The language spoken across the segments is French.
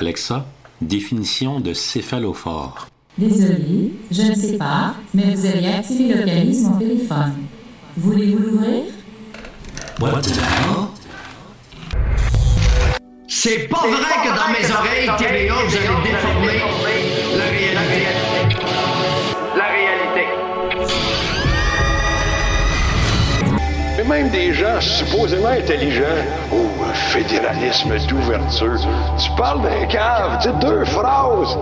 Alexa, définition de céphalophore. Désolé, je ne sais pas, mais vous avez activé le calice mon téléphone. Voulez-vous l'ouvrir? What the hell? C'est pas vrai que dans mes oreilles, TVA, vous allez déformer la réalité. La réalité. Et même des gens supposément intelligents. Fédéralisme d'ouverture. Tu parles d'un cave, sais, deux phrases.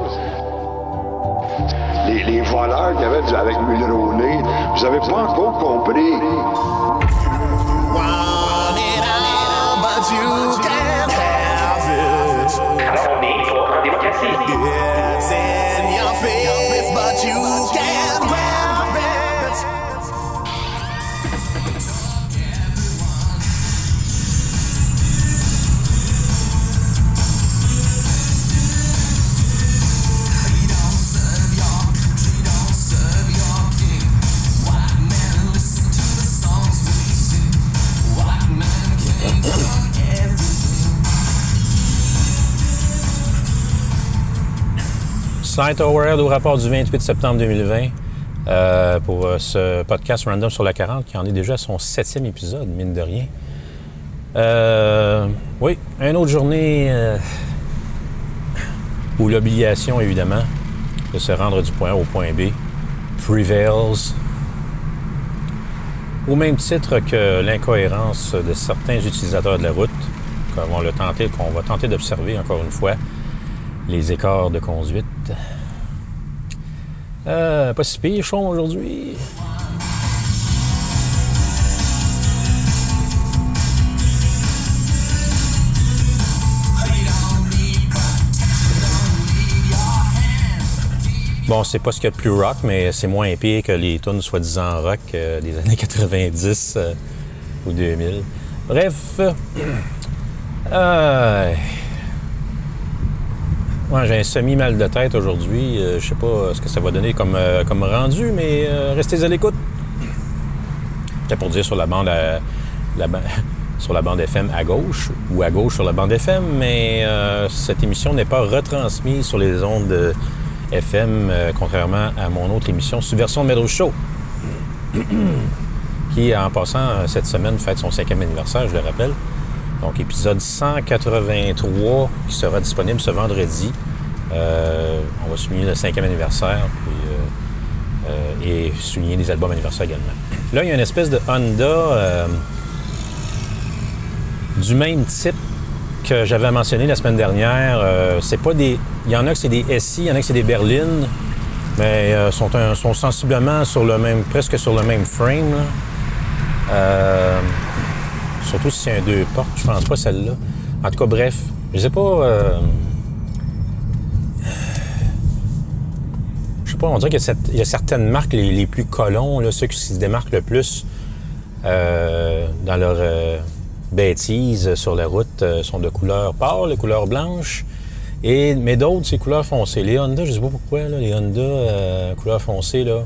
Les, les voleurs qu'il y avait du- avec Mulroney, vous avez pas encore compris. Saint Howard au rapport du 28 septembre 2020 euh, pour euh, ce podcast Random sur la 40 qui en est déjà à son septième épisode, mine de rien. Euh, oui, une autre journée où l'obligation, évidemment, de se rendre du point A au point B prevails au même titre que l'incohérence de certains utilisateurs de la route, le tenter, qu'on va tenter d'observer encore une fois, les écarts de conduite. Euh, pas si pire, chaud aujourd'hui. Bon, c'est pas ce qu'il y a de plus rock, mais c'est moins pire que les tunes soi-disant rock euh, des années 90 euh, ou 2000. Bref, euh, J'ai un semi-mal de tête aujourd'hui. Euh, je sais pas ce que ça va donner comme, euh, comme rendu, mais euh, restez à l'écoute. C'était pour dire sur la bande à- la sur la bande FM à gauche ou à gauche sur la bande FM, mais euh, cette émission n'est pas retransmise sur les ondes FM, contrairement à mon autre émission, Subversion Medro Show, qui, en passant, cette semaine, fête son cinquième anniversaire, je le rappelle. Donc, épisode 183 qui sera disponible ce vendredi. Euh, on va souligner le cinquième anniversaire euh, euh, et souligner les albums anniversaires également. Là, il y a une espèce de Honda du même type que j'avais mentionné la semaine dernière. C'est pas des. Il y en a que c'est des SI, il y en a que c'est des berlines, mais euh, sont, un- sont sensiblement sur le même, presque sur le même frame. Surtout si c'est un deux portes, je pense pas celle-là. En tout cas, bref, je sais pas. euh, Je sais pas, on dirait qu'il y a, certaines marques les, plus colons, ceux qui se démarquent le plus euh, dans leur euh, bêtise sur la route, sont de couleur pâle, de couleur blanche. Et, mais d'autres, c'est couleur foncée. Les Honda, je sais pas pourquoi, là, les Honda couleur foncée, là.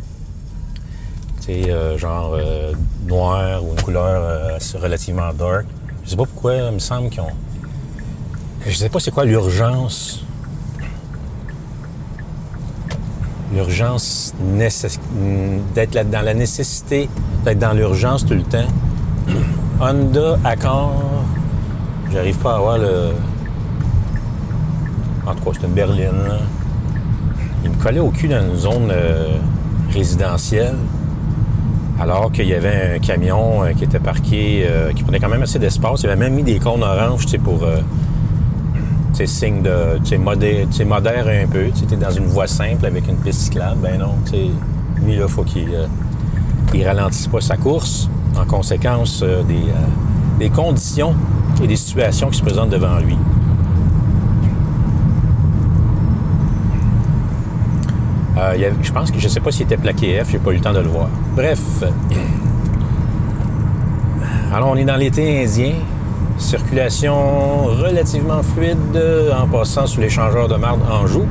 C'est euh, genre euh, noir ou une couleur euh, relativement dark. Je sais pas pourquoi, il me semble qu'ils ont. Je sais pas c'est quoi l'urgence. L'urgence d'être là- dans la nécessité d'être dans l'urgence tout le temps. Honda Accord, j'arrive pas à voir le. En tout cas, c'est une berline. Il me collait au cul dans une zone résidentielle alors qu'il y avait un camion euh, qui était parqué, euh, qui prenait quand même assez d'espace. Il avait même mis des cônes oranges, pour, euh, signe de, tu sais, modé- tu sais, modère un peu. Tu dans une voie simple avec une piste cyclable. Ben non, lui, là, faut qu'il euh, ralentisse pas sa course. En conséquence, euh, des, des conditions et des situations qui se présentent devant lui. Euh, je pense que je sais pas s'il était plaqué F, j'ai pas eu le temps de le voir. Bref. Alors, on est dans l'été indien. Circulation relativement fluide euh, en passant sous l'échangeur de marde en joue.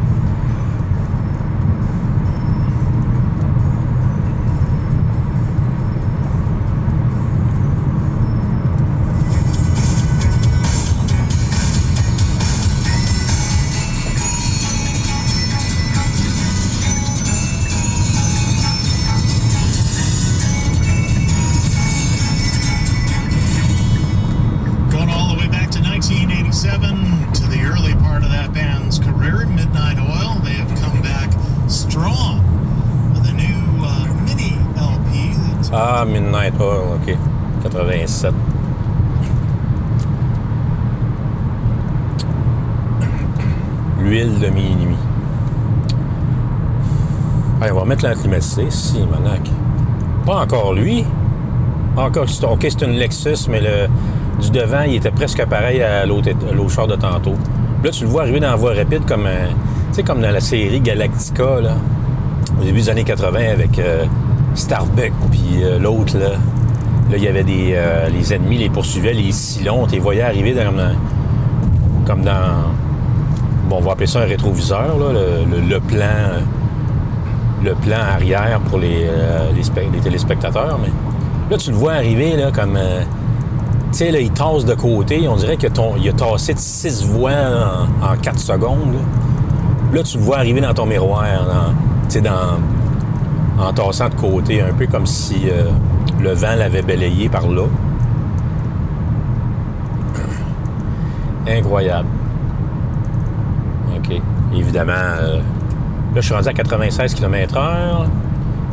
Mettre la climatisée. Si, Monac. Pas encore lui. Encore, c'est- OK, c'est une Lexus, mais du devant, il était presque pareil à l'autre char de tantôt. Là, tu le vois arriver dans la voie rapide comme, euh, sais, comme dans la série Galactica, au début des années 80 avec euh, Starbuck, puis euh, l'autre, là. Là, il y avait des... les ennemis les poursuivaient, les Silons, tu les voyais arriver dans, comme dans... Bon, on va appeler ça un rétroviseur, là, le plan... le plan arrière pour les, euh, les, spe- les téléspectateurs, mais là, tu le vois arriver, là, comme... euh, tu sais, là, il tasse de côté. On dirait qu'il a, tassé de six voix en, en quatre secondes. Là. Tu le vois arriver dans ton miroir, tu sais, en tassant de côté, un peu comme si euh, le vent l'avait balayé par là. Incroyable. OK. Évidemment, là, je suis rendu à 96 km/h,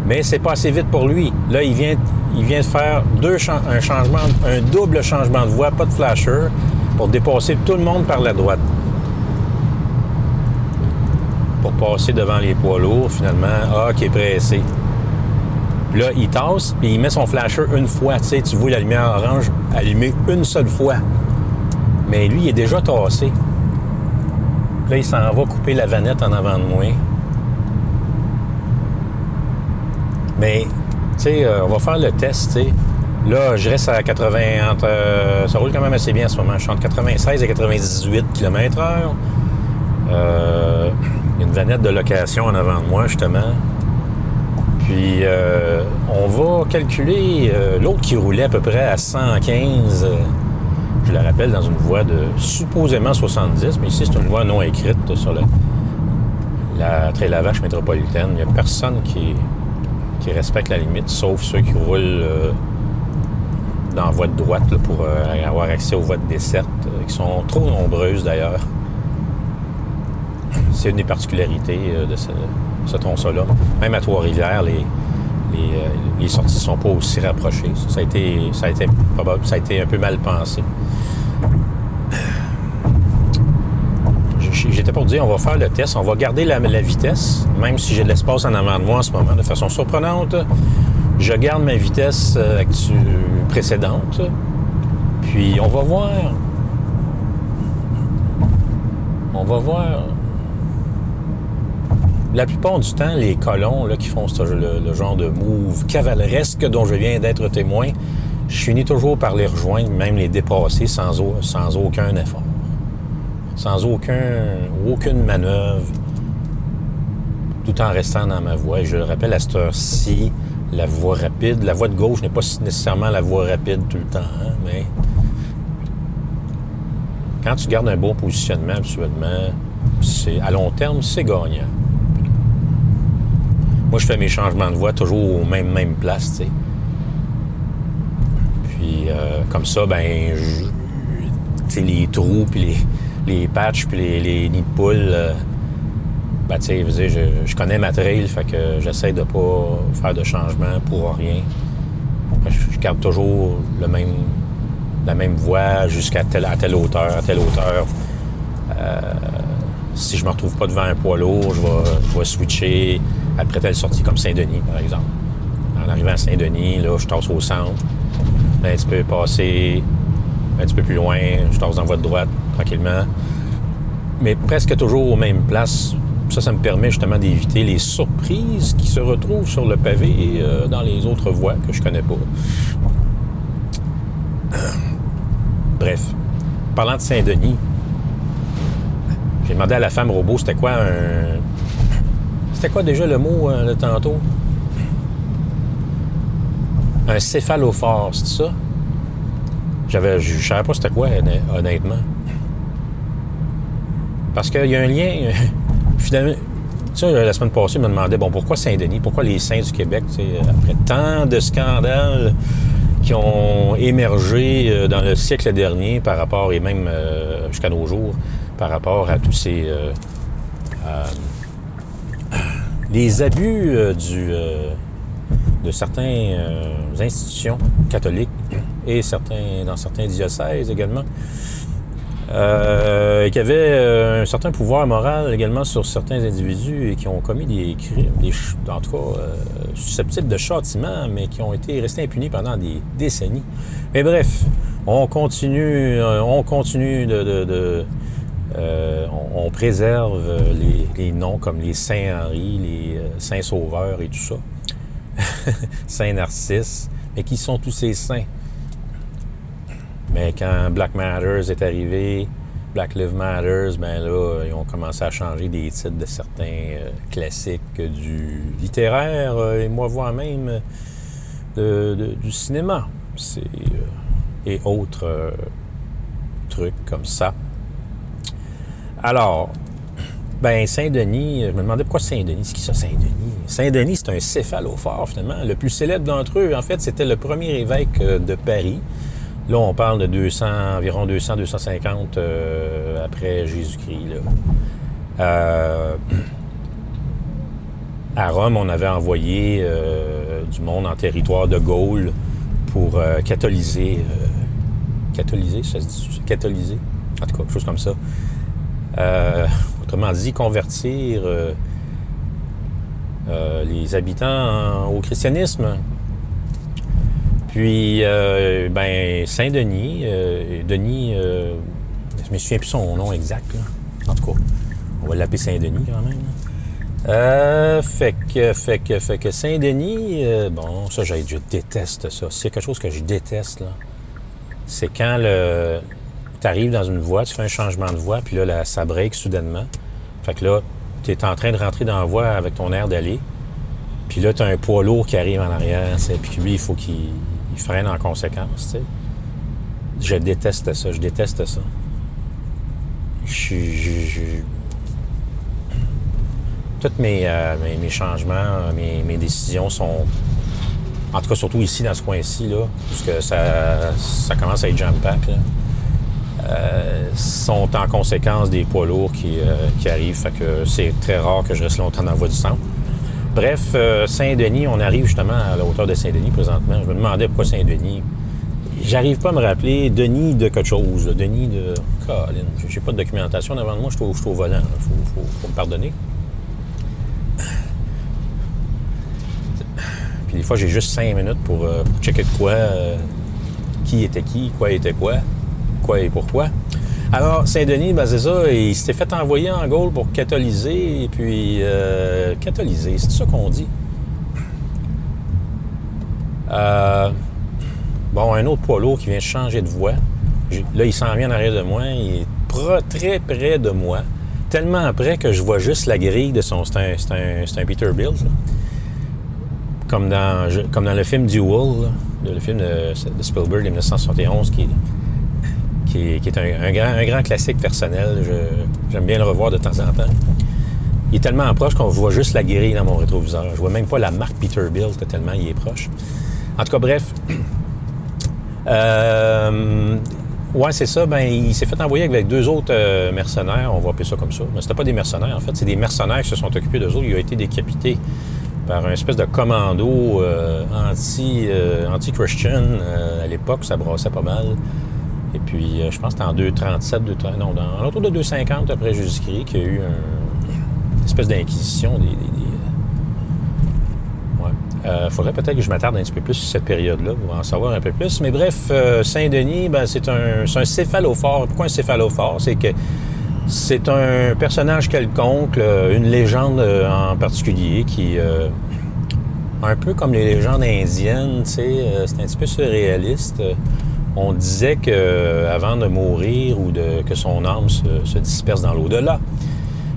mais c'est pas assez vite pour lui. Là, il vient, il vient de faire un double changement de voie, pas de flasher, pour dépasser tout le monde par la droite. Pour passer devant les poids lourds, finalement, ah, qui est pressé. Là, il tasse, puis il met son flasher une fois. Tu sais, vois la lumière orange allumée une seule fois. Mais lui, il est déjà tassé. Là, il s'en va couper la vanette en avant de moi. Mais, tu sais, euh, on va faire le test, tu sais. Là, je reste à 80... entre, euh, ça roule quand même assez bien en ce moment. Je suis entre 96 et 98 km heure. Euh, une vanette de location en avant de moi, justement. Puis, euh, on va calculer euh, l'autre qui roulait à peu près à 115, euh, je le rappelle, dans une voie de supposément 70, mais ici, c'est une voie non écrite sur la Trélavage métropolitaine. Il n'y a personne qui, qui respecte la limite, sauf ceux qui roulent euh, dans la voie de droite pour euh, avoir accès aux voies de desserte, euh, qui sont trop nombreuses d'ailleurs. C'est une des particularités de ce, tronçon-là. Même à Trois-Rivières, les, sorties ne sont pas aussi rapprochées. Ça, ça a été un peu mal pensé. J'étais pour dire, on va faire le test, on va garder la, vitesse, même si j'ai de l'espace en avant de moi en ce moment, de façon surprenante. Je garde ma vitesse euh, précédente. Puis on va voir. On va voir. La plupart du temps, les colons là, qui font ce- le, genre de move cavaleresque dont je viens d'être témoin, je finis toujours par les rejoindre, même les dépasser sans aucun effort. Sans aucun, aucune manœuvre, tout en restant dans ma voie. Et je le rappelle, à cette heure-ci, la voie rapide, la voie de gauche n'est pas nécessairement la voie rapide tout le temps, hein, mais quand tu gardes un bon positionnement, habituellement, c'est, à long terme, c'est gagnant. Moi, je fais mes changements de voie toujours aux mêmes, mêmes places, tu sais. Puis, euh, comme ça, ben, je- les trous, puis les, les patchs, puis les, les nids de poules, euh, ben, tu sais, je je, connais ma trail, fait que j'essaie de pas faire de changement pour rien. Je, garde toujours le même, la même voie jusqu'à telle, à telle hauteur, à telle hauteur. Euh, si je me retrouve pas devant un poids lourd, je vais, je vais switcher après telle sortie comme Saint-Denis, par exemple. En arrivant à Saint-Denis, là, je tasse au centre. Un petit peu passer un petit peu plus loin, je tasse dans de droite, tranquillement. Mais presque toujours aux mêmes places. Ça, ça me permet justement d'éviter les surprises qui se retrouvent sur le pavé euh, dans les autres voies que je connais pas. Bref, parlant de Saint-Denis, j'ai demandé à la femme robot c'était quoi un. C'était quoi déjà le mot euh, de tantôt? Un céphalophore, c'est ça? J'avais, je savais pas c'était quoi, honn- honnêtement. Parce qu'il y a un lien. Finalement, tu sais, la semaine passée, il me demandait bon, pourquoi Saint-Denis, pourquoi les Saints du Québec, après tant de scandales qui ont émergé euh, dans le siècle dernier par rapport, et même euh, jusqu'à nos jours, par rapport à tous ces. euh, euh, les abus euh, du. euh, de certaines institutions catholiques et certains, dans certains diocèses également, euh, qui avait euh, un certain pouvoir moral également sur certains individus et qui ont commis des crimes, des, en tout cas euh, susceptibles de châtiment, mais qui ont été restés impunis pendant des décennies. Mais bref, on continue, on continue de, de, de on, préserve les, les, noms comme les Saint Henri, les Saint Sauveur et tout ça, Saint Narcisse, mais qui sont tous ces saints? Mais quand Black Matters est arrivé, Black Lives Matters, ben là, ils ont commencé à changer des titres de certains euh, classiques du littéraire euh, et moi, voire même du cinéma. C'est, euh, et autres trucs comme ça. Alors, ben Saint-Denis, je me demandais pourquoi Saint-Denis, c'est qui ça Saint-Denis? Saint-Denis, c'est un céphalophore finalement. Le plus célèbre d'entre eux, en fait, c'était le premier évêque de Paris. Là, on parle de 200, environ 200, 250 euh, après Jésus-Christ. Euh, à Rome, on avait envoyé euh, du monde en territoire de Gaulle pour catholiser. catholiser, ça se dit catholiser? En tout cas, quelque chose comme ça. autrement dit, convertir les habitants au christianisme. Puis, euh, ben, Saint-Denis, euh, Denis, euh, je me souviens plus son nom exact, là. En tout cas, on va l'appeler Saint-Denis quand même. Euh, fait que, fait que, fait que Saint-Denis, euh, bon, ça, je, je déteste ça. C'est quelque chose que je déteste, là. C'est quand le, tu arrives dans une voie, tu fais un changement de voie, puis là, là ça break soudainement. Fait que là, tu es en train de rentrer dans la voie avec ton air d'aller. Puis là, tu as un poids lourd qui arrive en arrière, puis lui, il faut qu'il freine en conséquence. Je déteste ça, je déteste ça. Je, je, Tous mes, euh, mes, changements, mes, mes, décisions sont, en tout cas surtout ici, dans ce coin-ci, là, puisque ça, ça commence à être jam-pack, euh, sont en conséquence des poids lourds qui, euh, qui arrivent. C'est très rare que je reste longtemps dans la voie du centre. Bref, euh, Saint-Denis, on arrive justement à la hauteur de Saint-Denis présentement. Je me demandais pourquoi Saint-Denis. J'arrive pas à me rappeler Denis de quelque chose. Denis de. Colin, j'ai pas de documentation devant moi, je suis au, volant. Il faut, me pardonner. Puis des fois, j'ai juste cinq minutes pour, euh, checker de quoi, euh, qui était qui, quoi était quoi, quoi et pourquoi. Alors, Saint-Denis, ben il s'était fait envoyer en Gaule pour catholiser, et puis... Euh, catholiser, c'est ça qu'on dit? Euh, bon, un autre poids lourd qui vient changer de voie. Là, il s'en vient en arrière de moi, il est très près de moi. Tellement près que je vois juste la grille de son... C'est un, un, un, Peterbilt, Comme dans, comme dans le film Duel, le film de, de Spielberg de 1971, qui qui est, un, grand, classique personnel. J'aime bien le revoir de temps en temps. Il est tellement proche qu'on voit juste la grille dans mon rétroviseur. Je vois même pas la marque Peterbilt tellement il est proche. En tout cas, bref. Euh, ouais, c'est ça. Ben, il s'est fait envoyer avec deux autres euh, mercenaires. On va appeler ça comme ça. Mais c'était pas des mercenaires, en fait. C'est des mercenaires qui se sont occupés d'eux autres. Il a été décapité par un espèce de commando euh, anti, anti-Christian. à l'époque, ça brassait pas mal. Et puis, euh, je pense que c'était en 237, 2, non, dans l'autour de 250 après Jésus-Christ, qu'il y a eu une espèce d'inquisition des. des, euh, ouais. Euh, faudrait peut-être que je m'attarde un petit peu plus sur cette période-là pour en savoir un peu plus. Mais bref, Saint-Denis, ben, c'est un, un céphalophore. Pourquoi un céphalophore? C'est que c'est un personnage quelconque, une légende en particulier qui. un peu comme les légendes indiennes, tu sais, c'est un petit peu surréaliste on disait que euh, avant de mourir ou que son âme se, disperse dans l'au-delà,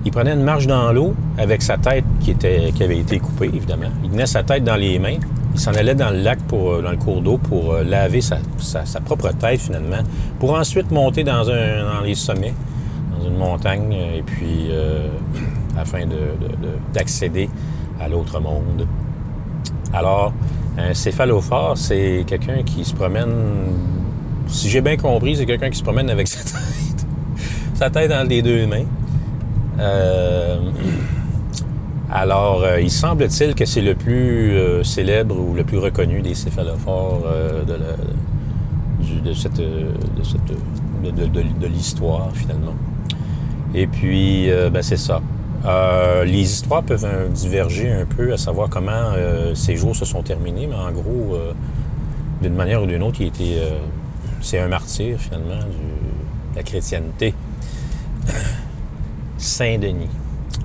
il prenait une marche dans l'eau avec sa tête qui, avait été coupée, évidemment. Il tenait sa tête dans les mains. Il s'en allait dans le lac, euh, dans le cours d'eau, pour euh, laver sa, propre tête, finalement, pour ensuite monter dans les sommets, dans une montagne, et puis afin d'accéder à l'autre monde. Alors, un céphalophore, c'est quelqu'un qui se promène si j'ai bien compris, c'est quelqu'un qui se promène avec sa tête. sa tête dans les deux mains. Euh, Alors, euh, il semble-t-il que c'est le plus euh, célèbre ou le plus reconnu des céphalophores de, cette, de, de- l'histoire, finalement. Et puis, ben, c'est ça. Les histoires peuvent diverger un peu à savoir comment ces jours se sont terminés, mais en gros, d'une manière ou d'une autre, il était, c'est un martyr, finalement, de la chrétienté. Saint-Denis.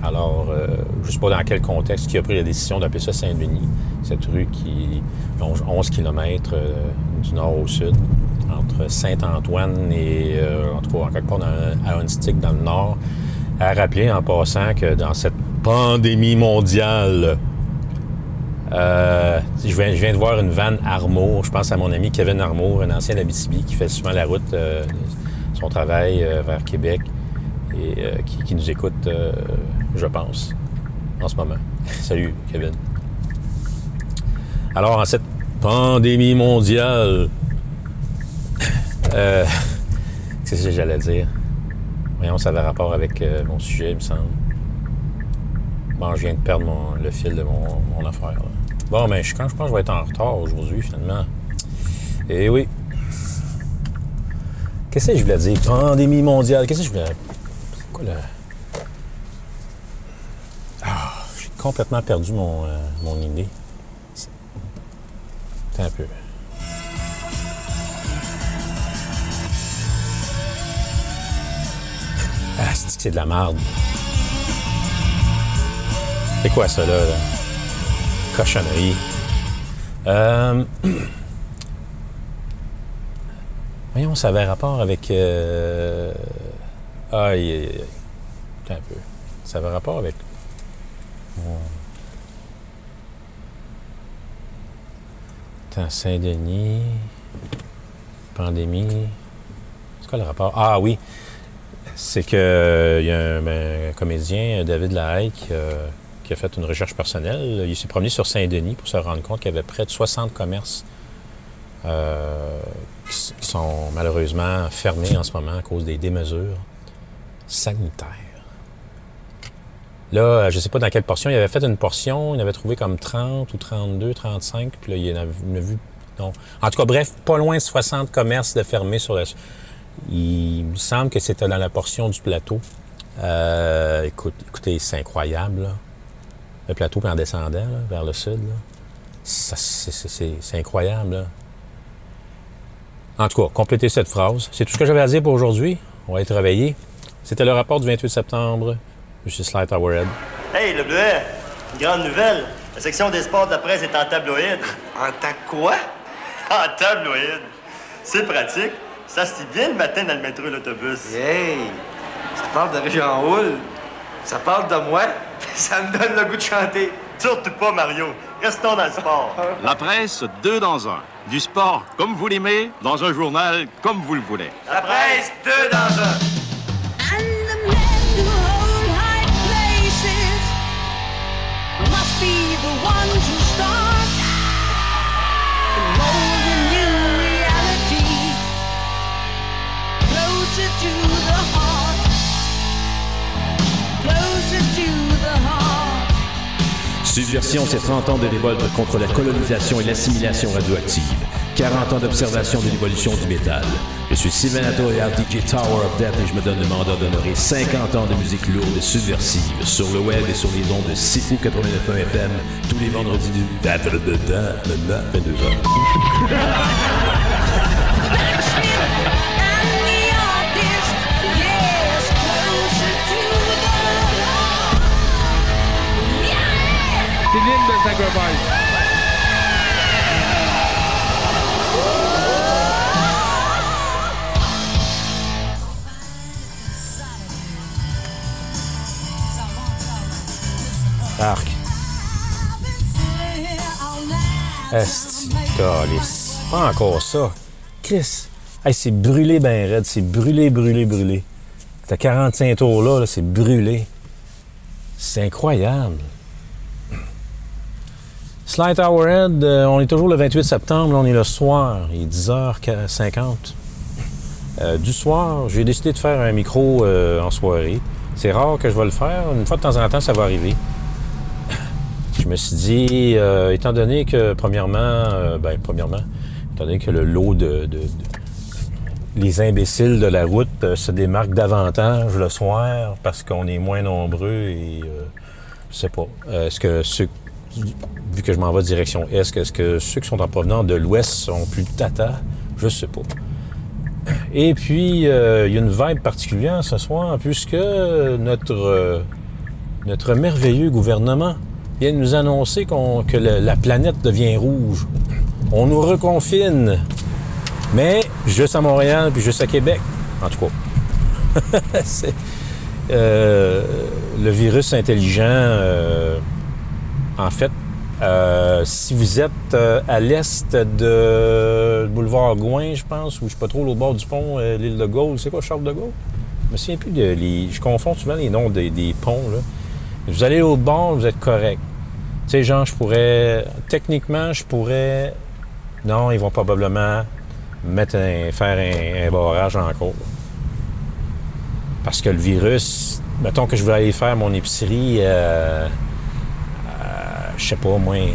Alors, euh, je ne sais pas dans quel contexte qui a pris la décision d'appeler ça Saint-Denis, cette rue qui longe 11 km du nord au sud, entre Saint-Antoine et, euh, en tout cas, en quelque part dans, à Hunstick, dans le nord. À rappeler en passant que dans cette pandémie mondiale, euh, je, viens, de voir une vanne Armour. Je pense à mon ami Kevin Armour, un ancien d'Abitibi qui fait souvent la route, euh, son travail euh, vers Québec et euh, qui, qui nous écoute, je pense, en ce moment. Salut, Kevin. Alors, en cette pandémie mondiale, qu'est-ce que j'allais dire? Voyons, ça avait rapport avec mon sujet, il me semble. Bon, je viens de perdre mon- le fil de mon, mon affaire. là. Bon, ben, je, quand je pense que je vais être en retard aujourd'hui, finalement. Eh oui. Qu'est-ce que je voulais dire? Pandémie mondiale. Qu'est-ce que je voulais? Quoi le. Ah, j'ai complètement perdu mon, euh, mon idée. C'est- un peu. Ah, c'est de la merde? C'est quoi ça, là? là? Cochonnerie. Euh... Voyons, ça avait rapport avec... Euh... Aïe, aïe, aïe. Attends un peu. Ça avait rapport avec... Attends, Saint-Denis... Pandémie... C'est quoi le rapport? Ah oui! C'est que il y a un, ben, un comédien, David Lahaye, qui, qui a fait une recherche personnelle. Il s'est promené sur Saint-Denis pour se rendre compte qu'il y avait près de 60 commerces euh, qui, sont malheureusement fermés en ce moment à cause des démesures sanitaires. Là, je ne sais pas dans quelle portion. Il avait fait une portion, il avait trouvé comme 30 ou 32, 35, puis là, il en avait, il en a vu... Non. En tout cas, bref, pas loin de 60 commerces de fermés sur la... Il me semble que c'était dans la portion du plateau. Euh, écoute, écoutez, c'est incroyable. là. Le plateau, puis en descendant là, vers le sud, c'est- incroyable. là. En tout cas, complétez cette phrase. C'est tout ce que j'avais à dire pour aujourd'hui. On va être réveillés. C'était le rapport du 28 septembre. Je suis Slight Towerhead. Hey, le bleuet, une grande nouvelle. La section des sports de la presse est en tabloïd. En tant quoi? En tabloïd. C'est pratique. Ça se dit bien le matin dans le métro et l'autobus. Hey, ça parle de Région Houle. Ça parle de moi. Ça me donne le goût de chanter. Surtout pas, Mario. Restons dans le sport. La presse, deux dans un. Du sport comme vous l'aimez, dans un journal comme vous le voulez. La presse, deux dans un. Subversion, c'est 30 ans de révolte contre la colonisation et l'assimilation radioactive. 40 ans d'observation de l'évolution du métal. Je suis Sylvain Atoya, DJ Tower of Death, et je me donne le mandat d'honorer 50 ans de musique lourde et subversive sur le web et sur les ondes de Sifu 89.1 FM tous les vendredis du Arc. Esti, calice. Pas encore ça. Chris. C'est brûlé ben raide. C'est brûlé, brûlé, brûlé. T'as 45 tours là, là c'est brûlé. C'est incroyable. Slight Hourhead, euh, on est toujours le 28 septembre, on est le soir, il est 10h50. Euh, du soir, j'ai décidé de faire un micro euh, en soirée. C'est rare que je vais le faire, une fois de temps en temps, ça va arriver. je me suis dit, étant donné que, premièrement, ben, premièrement, étant donné que le lot de, les imbéciles de la route se démarquent davantage le soir parce qu'on est moins nombreux et je sais pas. Est-ce que ceux, vu que je m'en vais direction Est, est-ce que ceux qui sont en provenance de l'Ouest sont plus tata? Je sais pas. Et puis, euh, il y a une vibe particulière ce soir puisque notre, euh, notre merveilleux gouvernement vient de nous annoncer qu'on- que la planète devient rouge. On nous reconfine. Mais juste à Montréal puis juste à Québec, en tout cas. Euh, le virus intelligent, en fait, euh, si vous êtes euh, à l'est de boulevard Gouin, je pense, ou je sais pas trop, au bord du pont, euh, l'île de Gaulle, c'est quoi, Charles de Gaulle? Je me souviens plus de. Je confonds souvent les noms des, des ponts, là. Vous allez au bord, vous êtes correct. Tu sais, genre, je pourrais. Techniquement, je pourrais. Non, ils vont probablement mettre un, faire un, un barrage encore. Parce que le virus, mettons que je veux aller faire mon épicerie, je sais pas, moi, euh,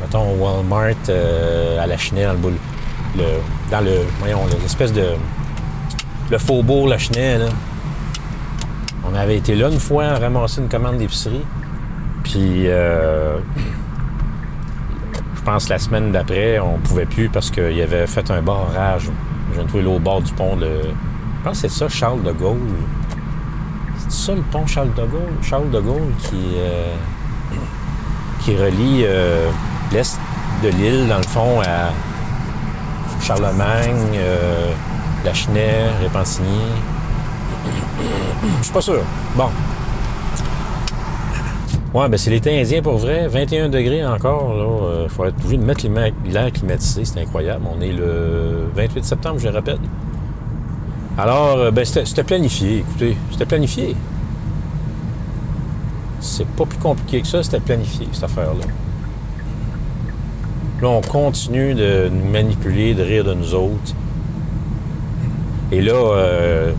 mettons au Walmart, euh, à la Chenet, dans le boule. Le, dans le. Voyons, l'espèce de. Le faubourg La Chenet, là. On avait été là une fois ramasser une commande d'épicerie. Puis, euh, je pense la semaine d'après, on pouvait plus parce qu'il y avait fait un barrage. Je viens de trouver l'autre bord du pont de. Je pense que c'est ça, Charles de Gaulle. C'est ça le pont Charles de Gaulle? Charles de Gaulle qui, euh, qui relie euh, l'est de l'île, dans le fond, à Charlemagne, euh, Lachenay, Répentigny. Je suis pas sûr. Bon. Ouais, ben c'est l'été indien pour vrai. 21 degrés encore. Il faut être obligé de mettre l'air climatisé. C'est incroyable. On est le 28 septembre, je le rappelle. Alors, euh, ben, c'était planifié. Écoutez, c'était planifié. C'est pas plus compliqué que ça. C'était planifié, cette affaire-là. Là, on continue de nous manipuler, de rire de nous autres. Et là, euh,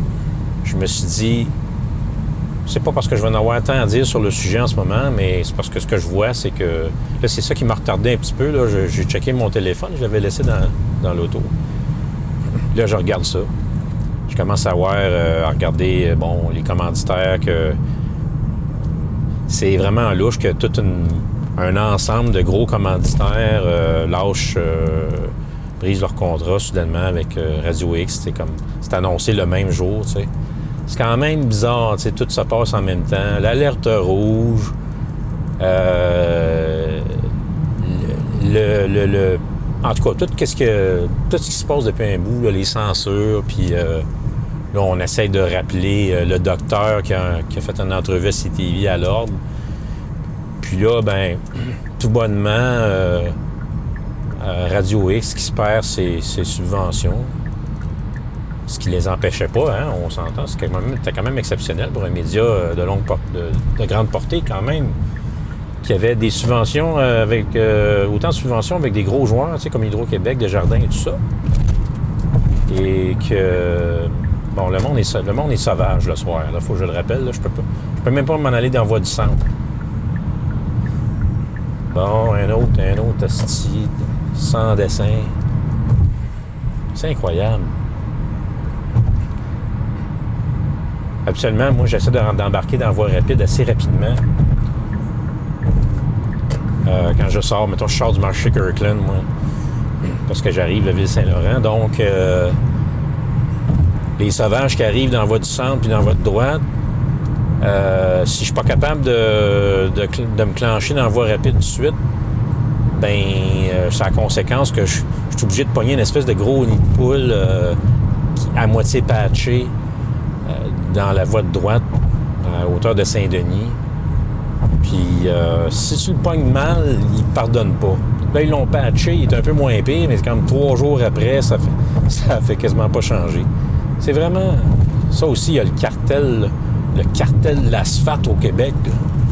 je me suis dit, c'est pas parce que je vais en avoir tant à dire sur le sujet en ce moment, mais c'est parce que ce que je vois, c'est que là, c'est ça qui m'a retardé un petit peu. J'ai checké mon téléphone, je l'avais laissé dans, dans l'auto. Là, je regarde ça. Je commence à voir, euh, à regarder, euh, bon, les commanditaires que c'est vraiment louche que tout une- un ensemble de gros commanditaires euh, lâchent, euh, brisent leur contrat soudainement avec euh, Radio X. C'est comme, c'est annoncé le même jour. C'est quand même bizarre, tu tout se passe en même temps. L'alerte rouge, euh, le, en tout cas, tout, qu'est-ce que, tout ce qui se passe depuis un bout, les censures, puis euh, là, on essaye de rappeler euh, le docteur qui a, fait une entrevue CTV à l'ordre. Puis là, ben, tout bonnement, euh, Radio X qui se perd ses, subventions. Ce qui les empêchait pas, hein, on s'entend. C'était quand, quand même exceptionnel pour un média euh, de longue de, de grande portée quand même, qui avait des subventions avec autant de subventions avec des gros joueurs, tu sais, comme Hydro-Québec, Desjardins et tout ça. Et que bon, le monde est le monde est sauvage le soir. Il faut que je le rappelle. je peux peux même pas m'en aller dans la voie du centre. Bon, un autre, un autre asti, sans dessin. C'est incroyable. Habituellement, moi, j'essaie de- d'embarquer dans la voie rapide assez rapidement. Euh, quand je sors, mettons, je sors du marché Kirkland, moi, parce que j'arrive à Ville-Saint-Laurent. Donc, euh, les sauvages qui arrivent dans du centre puis dans de droite, euh, si je suis pas capable de, de me clencher dans la voie rapide tout de suite, ben, euh, ça a la conséquence que je, suis obligé de pogner une espèce de gros nid de poule euh, qui- à moitié patché euh, dans la voie de droite, à hauteur de Saint-Denis. Puis, euh, si tu le pognes mal, ils pardonnent pas. Là, ils l'ont patché, il est un peu moins pire, mais comme trois jours après, ça fait, ça fait quasiment pas changer. C'est vraiment... Ça aussi, il y a le cartel, le cartel de l'asphalte au Québec.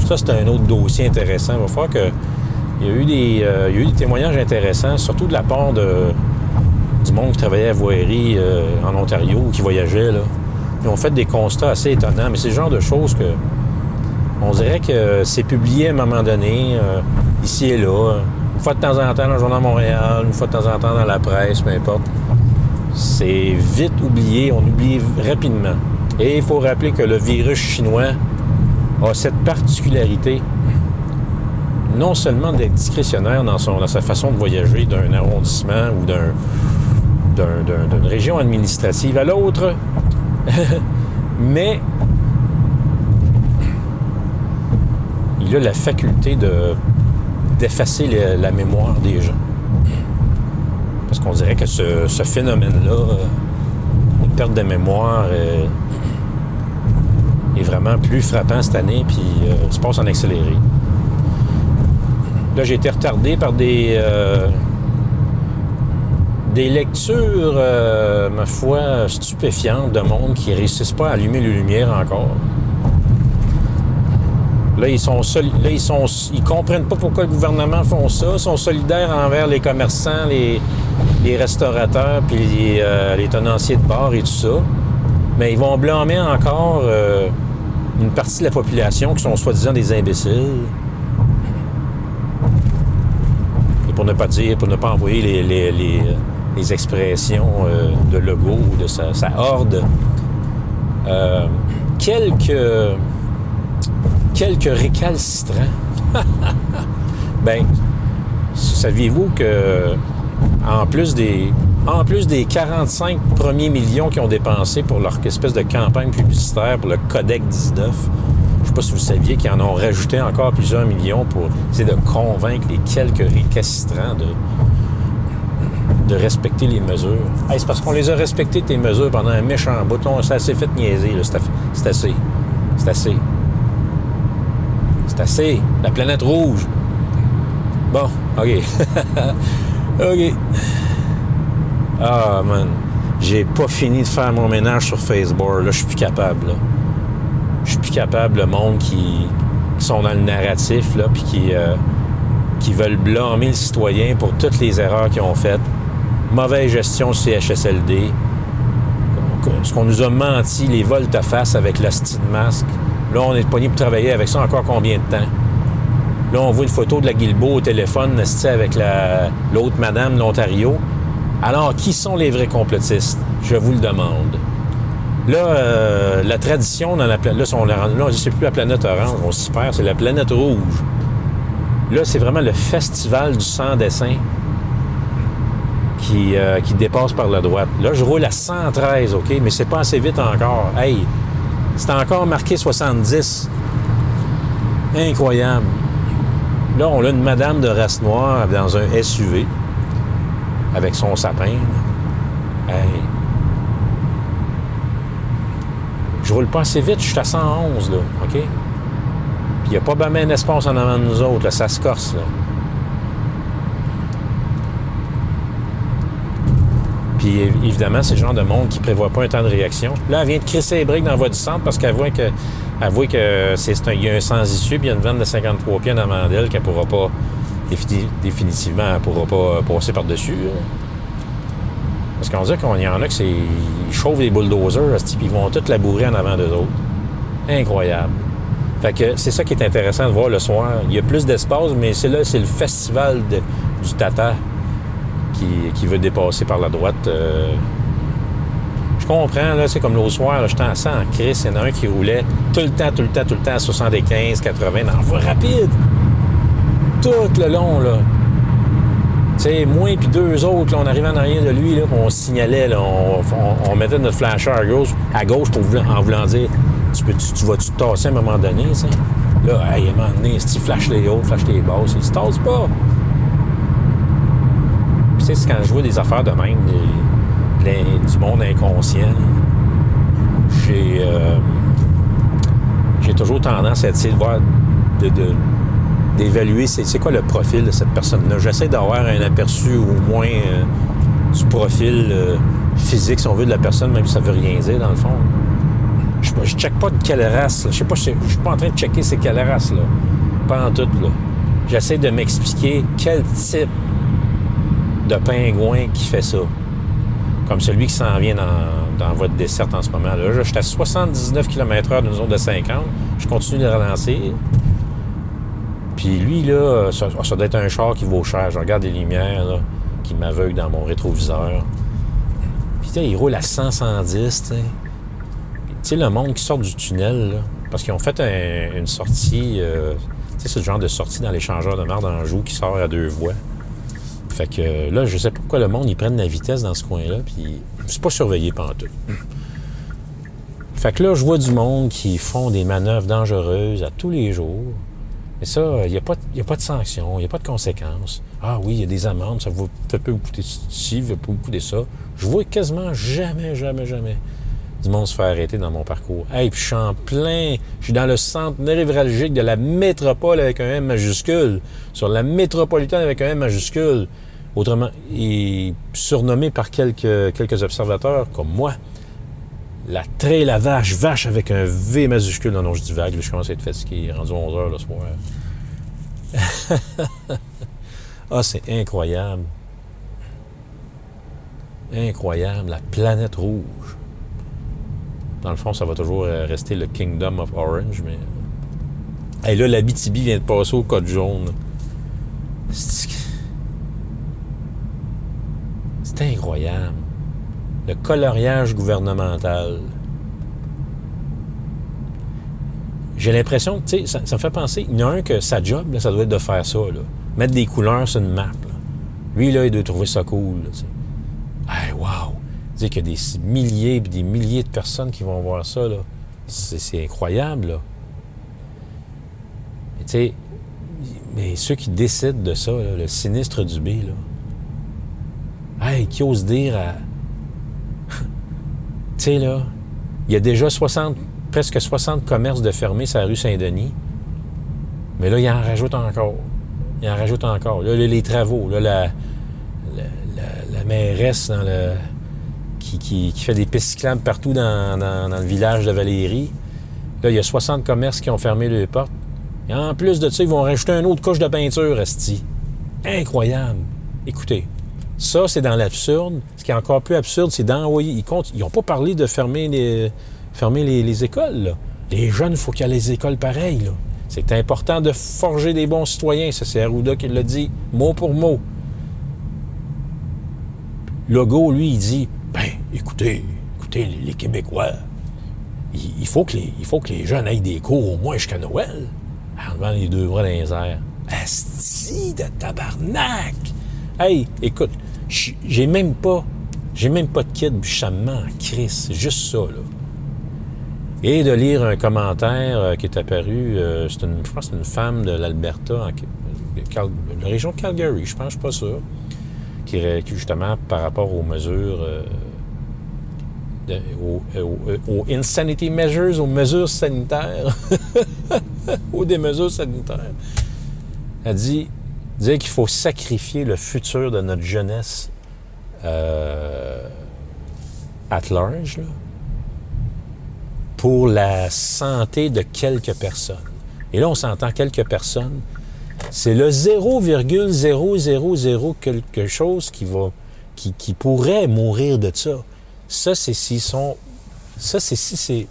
Ça, c'est un autre dossier intéressant. Il va falloir que... Il y a eu des, euh, il y a eu des témoignages intéressants, surtout de la part de, du monde qui travaillait à voirie euh, en Ontario qui voyageait. Là. Ils ont fait des constats assez étonnants, mais c'est le genre de choses que On dirait que c'est publié à un moment donné, euh, ici et là, une fois de temps en temps dans le Journal Montréal, une fois de temps en temps dans la presse, peu importe. C'est vite oublié, on oublie rapidement. Et il faut rappeler que le virus chinois a cette particularité non seulement d'être discrétionnaire dans, sa façon de voyager d'un arrondissement ou d'un, d'un- d'un- d'une région administrative à l'autre, mais il a la faculté de, d'effacer la mémoire des gens. Parce qu'on dirait que ce, phénomène-là, euh, une perte de mémoire, euh, est vraiment plus frappant cette année, puis euh, se passe en accéléré. Là, j'ai été retardé par des, des lectures, ma foi, stupéfiantes de monde qui ne réussissent pas à allumer les lumières encore. Là, ils sont soli- là, ils sont ils comprennent pas pourquoi le gouvernement font ça. Ils sont solidaires envers les commerçants, les, les restaurateurs, puis les, euh, les tenanciers de bar et tout ça. Mais ils vont blâmer encore euh, une partie de la population qui sont soi-disant des imbéciles. Et pour ne pas dire, pour ne pas envoyer les, les- expressions euh, de Legault ou de sa, sa horde, quelques, quelques récalcitrants. ben, saviez-vous que en plus des en plus des 45 premiers millions qu'ils ont dépensés pour leur espèce de campagne publicitaire pour le Codec 19, je sais pas si vous saviez qu'ils en ont rajouté encore plusieurs millions pour essayer de convaincre les quelques récalcitrants de, de respecter les mesures. C'est parce qu'on les a respectées, tes mesures, pendant un méchant bout. On s'est assez fait niaiser. C'est assez. C'est assez. C'est assez. La planète rouge. Bon, OK. OK. Ah, man. J'ai pas fini de faire mon ménage sur Facebook. Là, je suis plus capable. Je suis plus capable, le monde qui, sont dans le narratif, là, puis qui, euh, qui veulent blâmer le citoyen pour toutes les erreurs qu'ils ont faites. Mauvaise gestion CHSLD. Ce qu'on nous a menti, les volte-face avec la de masque. Là, on est pogné pour travailler avec ça encore combien de temps? Là, on voit une photo de la Guilbeault au téléphone, avec la- l'autre madame de l'Ontario. Alors, qui sont les vrais complotistes? Je vous le demande. Là, euh, la tradition dans la planète... Là, on, là, c'est plus la planète orange, on s'y perd, c'est la planète rouge. Là, c'est vraiment le festival du sans-dessin qui, euh, qui dépasse par la droite. Là, je roule à 113, OK? Mais c'est pas assez vite encore. Hey, c'est encore marqué 70. Incroyable. Là, on a une madame de race noire dans un SUV avec son sapin. Hey. Je roule pas assez vite, je suis à 111, là, OK? Puis il n'y a pas bien un espace en avant de nous autres, là, ça se corse, là. Puis év- évidemment, c'est le genre de monde qui prévoit pas un temps de réaction. Là, elle vient de crisser les briques dans la voie du centre parce qu'elle voit que, voit que c'est, un, y a un sans-issue, puis il y a une vanne de 53 pieds en avant d'elle qu'elle pourra pas, défini- définitivement, elle pourra pas passer par-dessus. Parce qu'on dit qu'il y en a que c'est. Chauffent les bulldozers, puis ils vont tout labourer en avant d'eux autres. Incroyable. Fait que c'est ça qui est intéressant de voir le soir. Il y a plus d'espace, mais c'est là, c'est le festival du Tata qui, qui veut dépasser par la droite. euh. Comprends, là, c'est comme l'autre soir, j'étais en 100 en crise, il y en a un qui roulait tout le temps, tout le temps, tout le temps à 75, 80, dans voie rapide. Tout le long, là. Tu sais, moi puis deux autres, là, on arrivait en arrière de lui, là, on signalait, là, on, on- mettait notre flasher à gauche, à gauche pour en voulant dire tu, tu, tu vas-tu te tasser à un moment donné, sais? Là, hey, à un moment donné, si tu flashes les hauts, flash les basses, il se tasse pas. Tu sais, c'est quand je vois des affaires de même, du monde inconscient, j'ai euh, j'ai toujours tendance à essayer de voir, de- de- d'évaluer c'est, quoi le profil de cette personne-là. J'essaie d'avoir un aperçu au moins euh, du profil euh, physique, si on veut, de la personne, même si ça veut rien dire, dans le fond. Je ne check pas de quelle race. Je sais suis pas en train de checker c'est quelle race, là. Pas en tout, là. J'essaie de m'expliquer quel type de pingouin qui fait ça. Comme celui qui s'en vient dans, votre desserte en ce moment. Là, je suis à 79 km/h d'une zone de 50. Je continue de ralentir. Puis lui, là, ça, ça doit être un char qui vaut cher. Je regarde les lumières qui m'aveuglent dans mon rétroviseur. Puis il roule à 100, 110, tu sais. Le monde qui sort du tunnel, parce qu'ils ont fait un- une sortie, euh, c'est le genre de sortie dans l'échangeur de mer d'Anjou qui sort à deux voies. Fait que euh, là, je sais pas pourquoi le monde, ils prennent la vitesse dans ce coin-là, puis c'est pas surveillé pendant tout. Fait que là, je vois du monde qui font des manœuvres dangereuses à tous les jours. Mais ça, il n'y a, pas- a pas de sanction, il n'y a pas de conséquences. Ah oui, il y a des amendes, ça va peut vous coûter ci, ça peut vous coûter ça. Je vois quasiment jamais, jamais, jamais du monde se faire arrêter dans mon parcours. Hey, puis je suis en plein, je suis dans le centre névralgique de la métropole avec un M majuscule, sur la métropolitaine avec un M majuscule. Autrement, et surnommé par quelques, quelques observateurs comme moi, la trail la vache, vache avec un V majuscule. Non, non, je dis vague, là, je commence à être fatigué, rendu 11 heures le soir. ah, c'est incroyable. Incroyable, la planète rouge. Dans le fond, ça va toujours euh, rester le Kingdom of Orange, mais. Et là, la BTB vient de passer au code jaune. C'est incroyable. Le coloriage gouvernemental. J'ai l'impression, tu sais, ça, me fait penser, il y en a un que sa job, ça doit être de faire ça, là. Mettre des couleurs sur une map. Lui, là, il doit trouver ça cool. Hey, wow! Sais qu'il y a des milliers et des milliers de personnes qui vont voir ça, là. C'est incroyable, là. Mais tu sais, mais ceux qui décident de ça, le sinistre du B, là, hey, qui ose dire à... tu sais, là, il y a déjà 60, presque 60 commerces de fermés sur la rue Saint-Denis. Mais là, il en rajoute encore. Il en rajoute encore. Là, les, travaux, là, la, la- la mairesse dans le, qui, fait des pistes cyclables partout dans, le village de Valérie. Là, il y a 60 commerces qui ont fermé leurs portes. Et en plus de ça, ils vont rajouter une autre couche de peinture, Esti. Incroyable. Écoutez, ça, c'est dans l'absurde. Ce qui est encore plus absurde, c'est d'envoyer. Ils comptent- ils n'ont pas parlé de fermer les, les, les écoles. là. Les jeunes, il faut qu'il y ait les écoles pareilles. C'est important de forger des bons citoyens. Ça, c'est Arruda qui l'a dit, mot pour mot. Legault, lui, il dit écoutez, écoutez, les, Québécois, il, faut que les, il faut que les jeunes aillent des cours au moins jusqu'à Noël. En levant les deux bras dans les airs. Asti de tabarnak! Hey, écoute, j'ai même pas. J'ai même pas de kid, puis. C'est juste ça, là. Et de lire un commentaire euh, qui est apparu, euh, c'est une, je pense que c'est une femme de l'Alberta, la région de Calgary, je pense, je suis pas sûr, qui, qui, justement, par rapport aux mesures, euh, aux, aux- aux insanity measures, aux mesures sanitaires, ou des mesures sanitaires, elle dit, dire qu'il faut sacrifier le futur de notre jeunesse euh, at large, pour la santé de quelques personnes. Et là, on s'entend quelques personnes. C'est le 0,000 quelque chose qui va, qui pourrait mourir de ça. Ça, c'est sont, ça, si c'est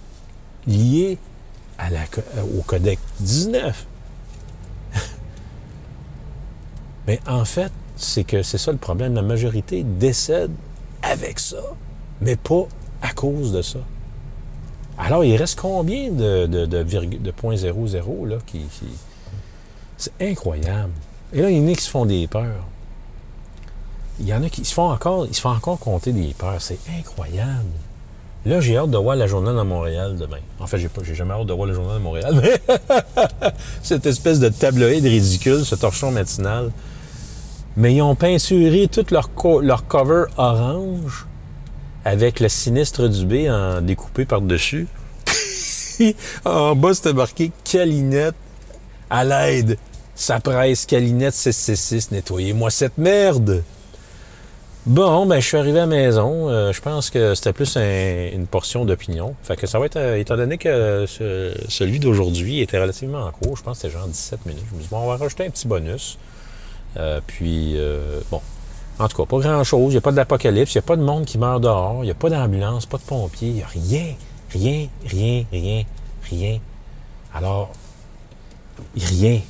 lié co- au Codec 19. Mais en fait, c'est que c'est ça le problème. La majorité décède avec ça, mais pas à cause de ça. Alors, il reste combien de, de, de, virgu- de points 00 là, qui, qui- C'est incroyable. Et là, il y en a qui se font des peurs. Il y en a qui se font encore, ils se font encore compter des peurs. C'est incroyable. Là, j'ai hâte de voir la journée dans Montréal demain. En fait, j'ai pas, j'ai jamais hâte de voir la journée de Montréal. Cette espèce de tabloïd ridicule, ce torchon matinal. Mais ils ont peinturé tout leur, co- cover orange avec le sinistre du B en découpé par-dessus. en bas, c'était marqué Calinette à l'aide. Ça presse Calinette 666, nettoyez-moi cette merde. Bon, ben je suis arrivé à la maison. Euh, je pense que c'était plus un- une portion d'opinion. Fait que ça va être, euh, étant donné que ce- celui d'aujourd'hui était relativement court, je pense que c'était genre 17 minutes. Je me suis dit, bon, on va rajouter un petit bonus. Euh, puis, bon, en tout cas, pas grand-chose. Il n'y a pas d'apocalypse, il n'y a pas de monde qui meurt dehors, il n'y a pas d'ambulance, pas de pompiers, il n'y a rien, rien, rien, rien, rien. Alors, rien.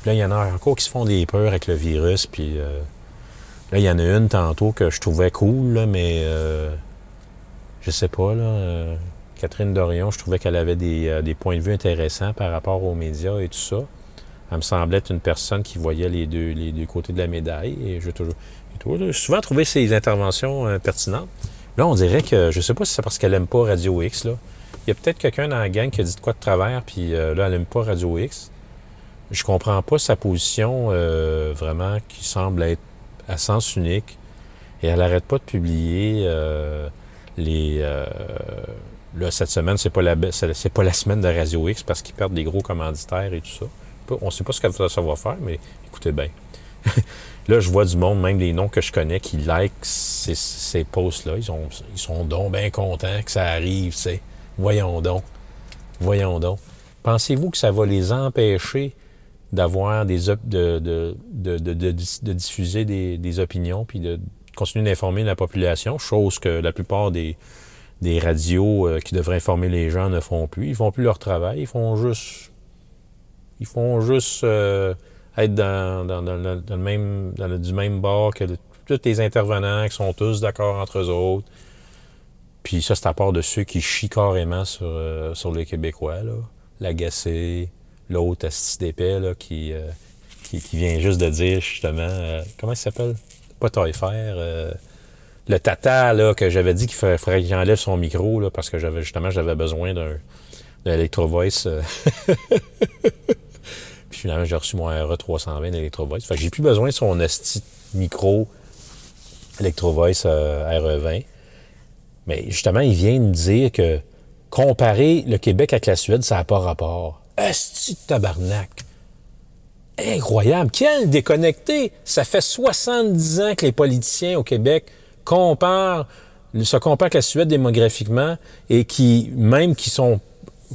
Puis là, il y en a encore qui se font des peurs avec le virus. Puis là, il y en a une tantôt que je trouvais cool, là, mais euh, je sais pas, là. euh, Catherine Dorion, je trouvais qu'elle avait des, euh, des points de vue intéressants par rapport aux médias et tout ça. Elle me semblait être une personne qui voyait les deux, les deux côtés de la médaille. Et j'ai toujours, souvent trouvé ses interventions euh, pertinentes. Là, on dirait que, je sais pas si c'est parce qu'elle aime pas Radio X, là. Il y a peut-être quelqu'un dans la gang qui a dit de quoi de travers, puis là, elle aime pas Radio X. Je comprends pas sa position vraiment qui semble être à sens unique. Et elle arrête pas de publier euh, les. euh, là, cette semaine, c'est pas la c'est c'est pas la semaine de Radio X parce qu'ils perdent des gros commanditaires et tout ça. On sait pas ce qu'elle va savoir faire, mais écoutez bien. là, je vois du monde, même des noms que je connais, qui like ces, posts-là. Ils, ils sont donc bien contents que ça arrive, sais. Voyons donc. Voyons donc. Pensez-vous que ça va les empêcher d'avoir des op- de, de, de, de, diffuser des, des opinions puis de continuer d'informer la population, chose que la plupart des, des radios euh, qui devraient informer les gens ne font plus. Ils font plus leur travail, ils font juste ils font juste euh, être dans, dans, le, même dans le- du même bord que tous les intervenants qui sont tous d'accord entre eux autres. Puis ça, c'est à part de ceux qui chient carrément sur, euh, sur les Québécois, là. L'agacé, l'autre d'épais, qui, euh, qui, qui vient juste de dire, justement, euh, comment il s'appelle? Pas Taillefer, euh, le tata, là, que j'avais dit qu'il faudrait, faudrait qu'il enlève son micro, là, parce que j'avais, justement, j'avais besoin d'un, d'un Electro Voice. euh. Puis finalement, j'ai reçu mon RE320 d'Electro Voice. Fait que j'ai plus besoin de son asti micro Electro Voice euh, RE20. Mais justement, il vient de dire que comparer le Québec avec la Suède, ça n'a pas rapport. Esti de tabarnak! Incroyable! Quel déconnecté! Ça fait 70 ans que les politiciens au Québec comparent, se comparent avec la Suède démographiquement et qui, même qui sont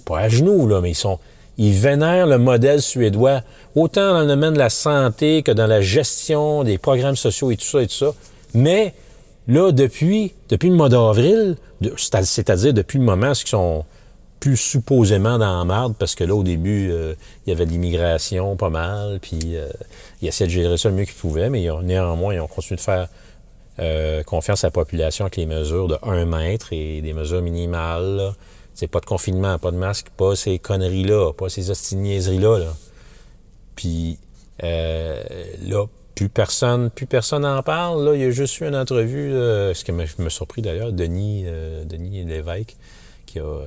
pas à genoux, là, mais ils sont. Ils vénèrent le modèle suédois, autant dans le domaine de la santé que dans la gestion des programmes sociaux et tout ça et tout ça. Mais là, depuis, depuis le mois d'avril, c'est-à-dire depuis le moment où ils sont plus supposément dans la marde, parce que là, au début, euh, il y avait de l'immigration pas mal, puis euh, ils essayaient de gérer ça le mieux qu'ils pouvaient, mais néanmoins, ils ont continué de faire euh, confiance à la population avec les mesures de 1 mètre et des mesures minimales. C'est pas de confinement, pas de masque, pas ces conneries-là, pas ces hostiniaiseries-là. Là. Puis euh, là, plus personne, plus personne en parle. Là, il y a juste eu une entrevue, ce qui me, surpris d'ailleurs, Denis, Denis Lévesque, qui a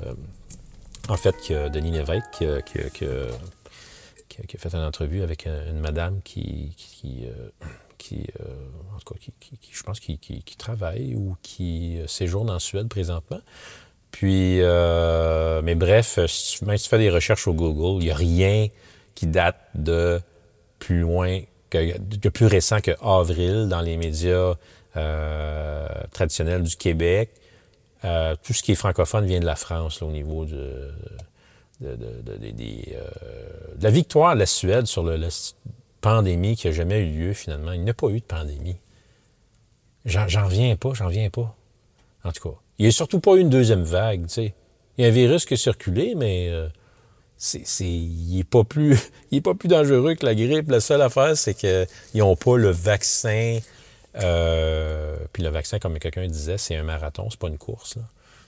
en fait, qui a- Denis Lévesque, qui a, qui a- fait une entrevue avec euh, une madame qui, euh, euh, en tout cas, je pense, qui, travaille ou qui euh, séjourne en Suède présentement. Puis, euh, mais bref, euh, même si tu fais des recherches au Google, il n'y a rien qui date de plus loin, que, de plus récent que avril dans les médias euh, traditionnels du Québec. Euh, tout ce qui est francophone vient de la France au niveau euh, de la victoire de la Suède sur la pandémie qui n'a jamais eu lieu finalement. Il n'y a pas eu de pandémie. J'en reviens pas, j'en reviens pas. En tout cas, il n'y a surtout pas eu une deuxième vague, tu sais. Il y a un virus qui a circulé, mais euh, c'est, c'est- il n'est pas, plus- il est pas plus dangereux que la grippe. La seule affaire, c'est qu'ils n'ont pas le vaccin. Euh, puis le vaccin, comme quelqu'un disait, c'est un marathon, c'est pas une course. là.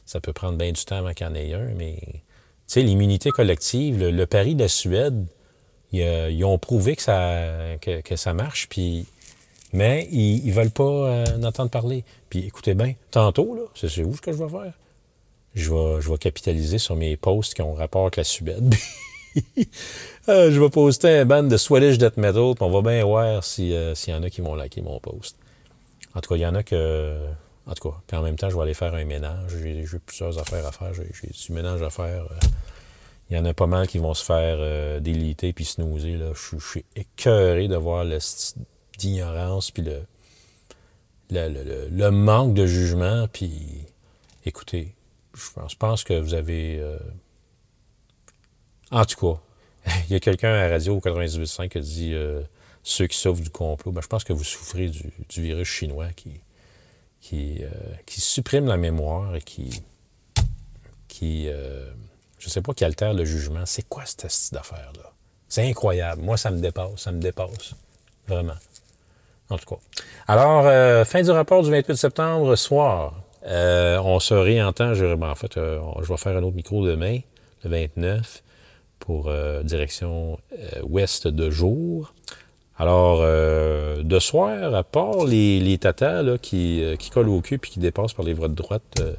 Ça peut prendre bien du temps avant qu'il y en ait un, mais tu sais, l'immunité collective, le, pari de la Suède, ils, ont prouvé que ça, que, ça marche, puis mais ils, ils veulent pas euh, en entendre parler. Puis écoutez bien, tantôt, là, c'est où ce que je vais faire? Je vais, je vais capitaliser sur mes posts qui ont rapport avec la Suède. Euh, je vais poster un band de Swedish Death Metal, puis on va bien voir euh, s'il y en a qui vont liker mon post. En tout cas, il y en a que. En tout cas, puis en même temps, je vais aller faire un ménage. J'ai plusieurs affaires à faire. J'ai du ménage à faire. euh. Il y en a pas mal qui vont se faire euh, déliter puis snoozer. Là. Je, suis- écœuré de voir d'ignorance puis le, le, le- manque de jugement. Puis, écoutez, je pense, pense que vous avez... euh, En tout cas, il y a quelqu'un à la radio au 98.5 qui a dit euh, ceux qui souffrent du complot, ben, je pense que vous souffrez du, virus chinois qui, qui, euh, qui supprime la mémoire et qui, qui euh, Je sais pas qui altère le jugement. C'est quoi cette style d'affaire-là? C'est incroyable. Moi, ça me dépasse. Ça me dépasse. Vraiment. En tout cas. Alors, euh, fin du rapport du 28 septembre, soir. Euh, on se réentend. Je, ben, en fait, je vais faire un autre micro demain, le 29, pour direction ouest de jour. Alors, euh, de soir, à part les, les qui, euh, qui collent au cul puis qui dépassent par les voies de droite euh,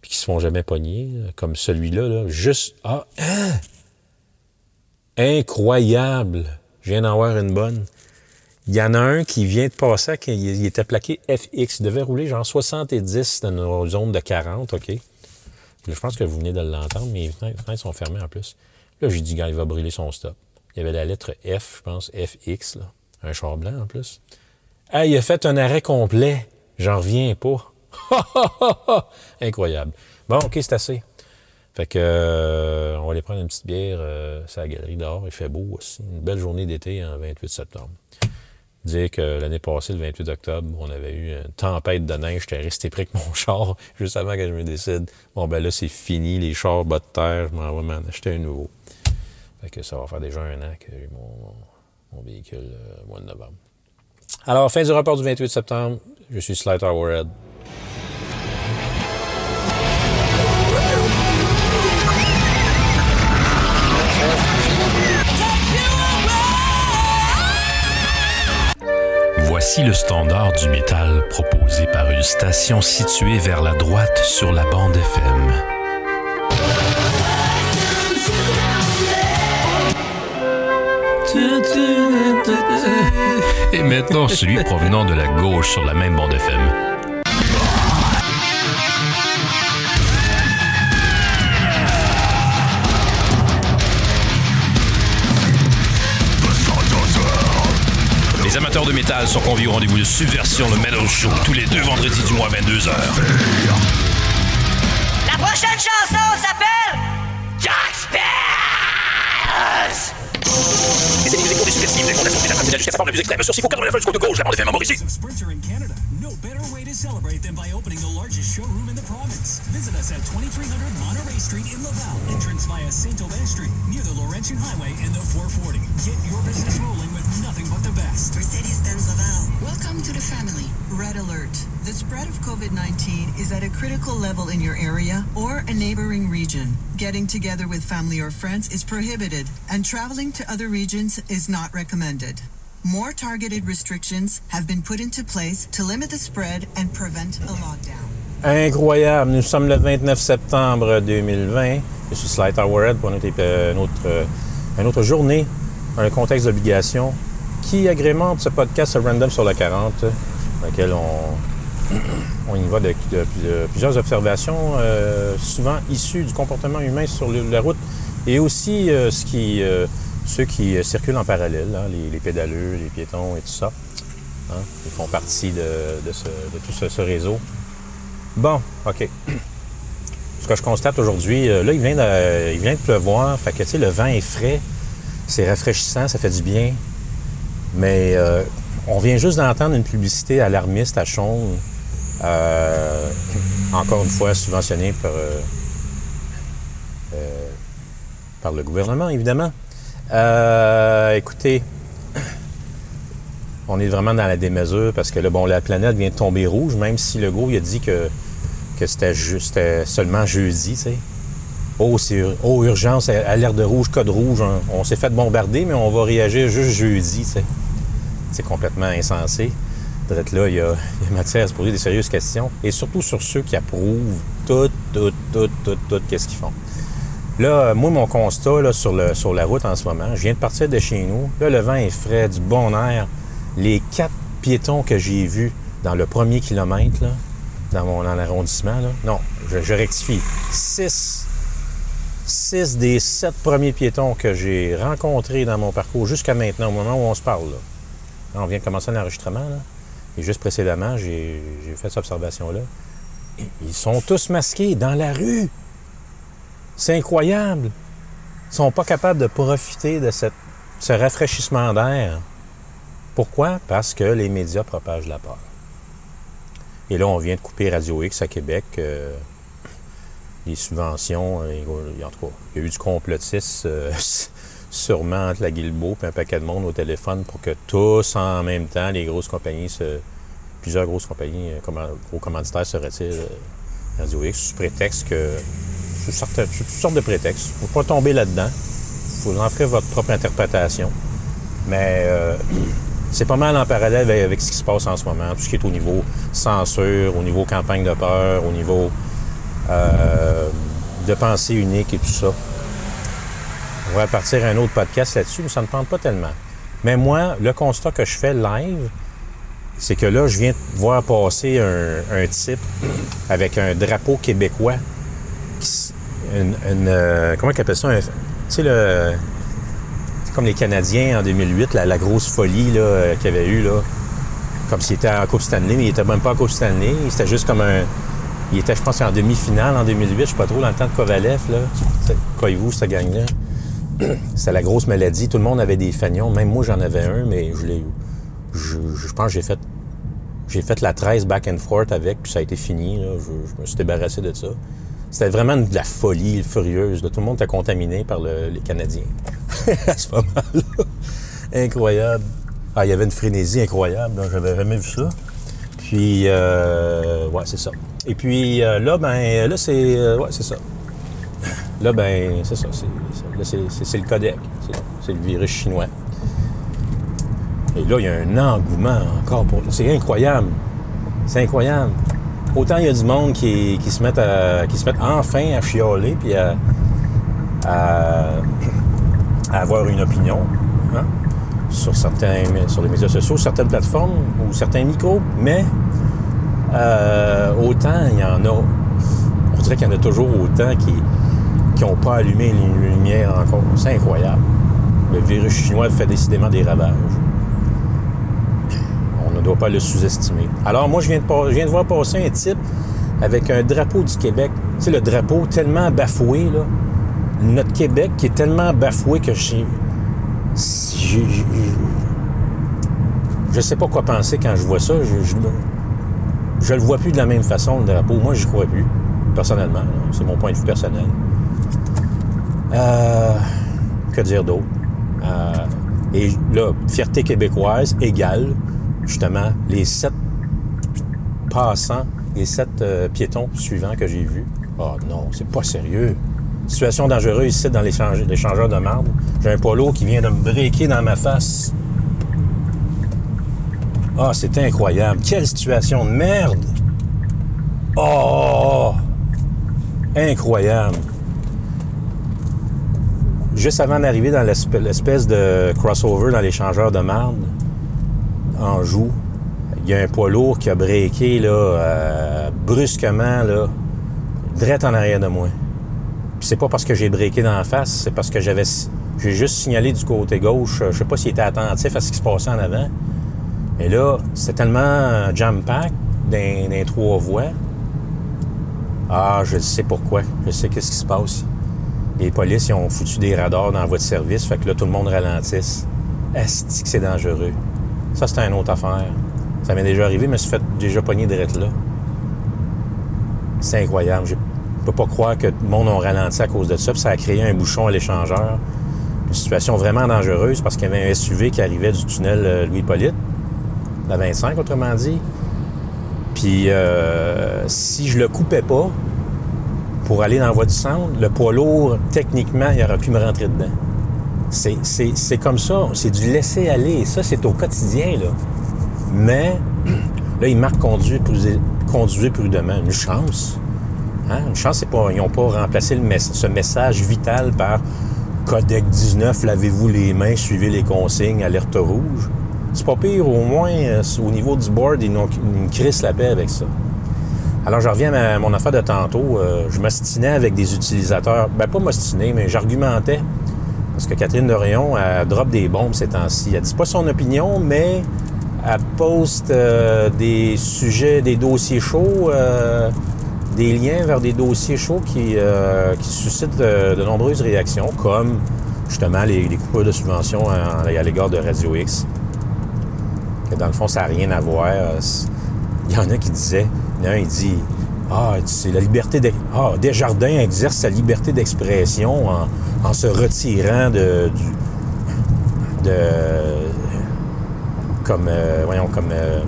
puis qui se font jamais pogner, comme celui-là, là, juste... Ah, hein? Incroyable! Je viens d'en avoir une bonne. Il y en a un qui vient de passer, qui, il était plaqué FX. Il devait rouler genre 70 dans une zone de 40, OK? Je pense que vous venez de l'entendre, mais les fenêtres sont fermées en plus. Là, j'ai dit, gars, il va brûler son stop. Il y avait la lettre F, je pense, FX, là. Un char blanc en plus. Ah, il a fait un arrêt complet. J'en reviens pas. Incroyable. Bon, OK, c'est assez. Fait que euh, on va aller prendre une petite bière euh, sur la galerie dehors. Il fait beau aussi. Une belle journée d'été en 28 septembre. Dire que l'année passée, le 28 octobre, on avait eu une tempête de neige. J'étais resté pris avec mon char juste avant que je me décide. Bon, ben là, c'est fini. Les chars bas de terre, je m'en vais m'en acheter un nouveau. Que ça va faire déjà un an que j'ai mon, mon véhicule euh, mois de novembre. Alors, fin du rapport du 28 septembre. Je suis Slight Warhead. Voici le standard du métal proposé par une station située vers la droite sur la bande FM. Et maintenant celui provenant de la gauche sur la même bande FM. Les amateurs de métal sont conviés au rendez-vous de Subversion, le Metal Show, tous les deux vendredis du mois à 22h. La prochaine chanson s'appelle Jack Spears! Les ennemis des subversives, les fondations métal traditionnel jusqu'à sa forme la plus extrême. Sur 6 fois 89 du côté gauche, la bande FM à Mauricie. Better way to celebrate than by opening the largest showroom in the province. Visit us at 2300 Monterey Street in Laval. Entrance via St. Aubin Street, near the Laurentian Highway and the 440. Get your business rolling with nothing but the best. Mercedes-Benz Laval. Welcome to the family. Red alert. The spread of COVID-19 is at a critical level in your area or a neighboring region. Getting together with family or friends is prohibited, and traveling to other regions is not recommended. More targeted restrictions have been put into place to limit the spread and prevent a lockdown. Incroyable. Nous sommes le 29 septembre 2020. Je suis Slight Warhead pour notre, une, autre, journée dans le contexte d'obligation qui agrémente ce podcast Random sur la 40, dans lequel on, on y va de, de- plusieurs observations, euh, souvent issues du comportement humain sur la route et aussi euh, ce qui, euh, ceux qui euh, circulent en parallèle, hein, les, pédaleux, les piétons et tout ça. hein. ils font partie de, tout ce- réseau. Bon, OK. Ce que je constate aujourd'hui, euh, là, il vient, de, il vient pleuvoir. Fait que, tu sais, le vent est frais. C'est rafraîchissant, ça fait du bien. Mais euh, on vient juste d'entendre une publicité alarmiste à Chaume. encore une fois, subventionnée par, par le gouvernement, évidemment. Euh, écoutez, on est vraiment dans la démesure parce que là, bon, la planète vient de tomber rouge, même si le gros a dit que, c'était juste seulement jeudi, tu. Oh, c'est oh, urgence, alerte de rouge, code rouge. On, s'est fait bombarder, mais on va réagir juste jeudi. C'est complètement insensé. Là, il y, a, il y a matière à se poser des sérieuses questions. Et surtout sur ceux qui approuvent tout, tout, tout, tout, tout, qu'est-ce qu'ils font. Là, euh, moi, mon constat là, sur, la route en ce moment, je viens de partir de chez nous. Là, le vent est frais, du bon air. Les quatre piétons que j'ai vus dans le premier kilomètre, là, dans mon dans l'arrondissement, là, non, je, rectifie. Six. Six des sept premiers piétons que j'ai rencontrés dans mon parcours jusqu'à maintenant, au moment où on se parle. Là. On vient de commencer l'enregistrement. Là. Et juste précédemment, j'ai fait cette observation-là. Ils sont tous masqués dans la rue. C'est incroyable. Ils sont pas capables de profiter de ce rafraîchissement d'air. Pourquoi? Parce que les médias propagent la peur. Et là, on vient de couper Radio X à Québec. euh, les subventions. euh, en tout cas, il y a eu du complotisme euh, sûrement entre la Guilbeault et un paquet de monde au téléphone pour que tous en même temps, les grosses compagnies, plusieurs grosses compagnies, gros commanditaires se retirent Radio X sous prétexte que. Sous, certaines- toutes sortes de prétextes. Il ne faut pas tomber là-dedans. Vous en ferez votre propre interprétation. Mais euh, c'est pas mal en parallèle avec, ce qui se passe en ce moment. Tout ce qui est au niveau censure, au niveau campagne de peur, au niveau euh, de pensée unique et tout ça. On va partir un autre podcast là-dessus, mais ça ne tente pas tellement. Mais moi, le constat que je fais live, c'est que là, je viens de voir passer un type avec un drapeau québécois. Une, une, euh, comment ça? Tu sais, le. comme les Canadiens en 2008, la, grosse folie là, euh, qu'il y avait eu, là. Comme s'il était en Coupe Stanley, mais il était même pas en Coupe Stanley. C'était juste comme un. Il était, je pense, en demi-finale en 2008, je sais pas trop, dans le temps de Kovalev, là. Coyez-vous, cette gang-là? C'était la grosse maladie. Tout le monde avait des fanions. Même moi, j'en avais un, mais je l'ai. Je, pense que j'ai fait. J'ai fait la 13 back and forth avec, puis ça a été fini. je me suis débarrassé de ça. C'était vraiment de la folie furieuse. Tout le monde était contaminé par le- les Canadiens à ce moment-là. Incroyable. Ah, il y avait une frénésie incroyable. J'avais jamais vu ça. Puis, euh, ouais, c'est ça. Et puis euh, là, ben, là, c'est. euh, ouais, c'est ça. Là, ben, c'est ça. c'est- le codec. C'est- C'est le virus chinois. Et là, il y a un engouement encore pour. C'est incroyable. C'est incroyable. Autant il y a du monde qui, se mettent enfin à chialer puis à, avoir une opinion hein, sur certains sur les médias sociaux, certaines plateformes ou certains micros, mais euh, autant il y en a. On dirait qu'il y en a toujours autant qui n'ont pas allumé une lumière encore. C'est incroyable. Le virus chinois fait décidément des ravages. Doit pas le sous-estimer. Alors moi, je viens, de, voir passer un type avec un drapeau du Québec. Tu sais, le drapeau tellement bafoué, là. Notre Québec qui est tellement bafoué que je je sais pas quoi penser quand je vois ça. Je, le vois plus de la même façon, le drapeau. Moi, je crois plus, personnellement. C'est mon point de vue personnel. Euh, que dire d'autre? Euh, et là, fierté québécoise égale, justement, les sept passants, les sept euh, piétons suivants que j'ai vus. Oh non, c'est pas sérieux. Situation dangereuse ici dans l'échange- l'échangeur de marbre. J'ai un polo qui vient de me breaker dans ma face. Ah, c'est incroyable. Quelle situation de merde! Oh, oh, oh. Incroyable. Juste avant d'arriver dans l'espèce de crossover dans l'échangeur de marde, en joue, il y a un poids lourd qui a breaké là, euh, brusquement, là, direct en arrière de moi. Puis c'est pas parce que j'ai breaké dans la face, c'est parce que j'avais j'ai juste signalé du côté gauche. Je sais pas s'il était attentif à ce qui se passait en avant. Et là, c'était tellement jam-pack dans, trois voies. Ah, je sais pourquoi. Je sais qu'est-ce qui se passe. Les polices, ils ont foutu des radars dans la voie de service, fait que là, tout le monde ralentisse. Est-ce que c'est dangereux? Ça, c'est une autre affaire. Ça m'est déjà arrivé, mais je suis fait déjà pogner direct là. C'est incroyable. Je peux pas croire que le monde a ralenti à cause de ça, puis ça a créé un bouchon à l'échangeur. Une situation vraiment dangereuse parce qu'il y avait un SUV qui arrivait du tunnel euh, Louis-Hippolyte, la 25, autrement dit. Puis euh, si je le coupais pas pour aller dans la voie du centre, le poids lourd, techniquement, il aurait pu me rentrer dedans. C'est- comme ça, c'est du laisser aller. Ça, c'est au quotidien, là. Mais là, ils marquent conduire, conduire prudemment. Une chance. Hein? Une chance, c'est pas. Ils n'ont pas remplacé ce message vital par Codec 19, lavez-vous les mains, suivez les consignes, alerte rouge. C'est pas pire, au moins, euh, au niveau du board, ils nous crissent la paix avec ça. Alors, je reviens à mon affaire de tantôt. Euh, je m'ostinais avec des utilisateurs. Ben, pas m'ostiner, mais j'argumentais. Parce que Catherine Dorion, elle drop des bombes ces temps-ci. Elle dit pas son opinion, mais elle poste euh, des sujets, des dossiers chauds, euh, des liens vers des dossiers chauds qui, euh, suscitent de nombreuses réactions, comme justement les, les coupures de subventions à, à l'égard de Radio X. Que dans le fond, ça n'a rien à voir. Il y en a qui disaient, il y en a un, il dit, Ah, c'est la liberté de... Ah, Desjardins exerce sa liberté d'expression en, en se retirant de, de comme euh, voyons comme euh,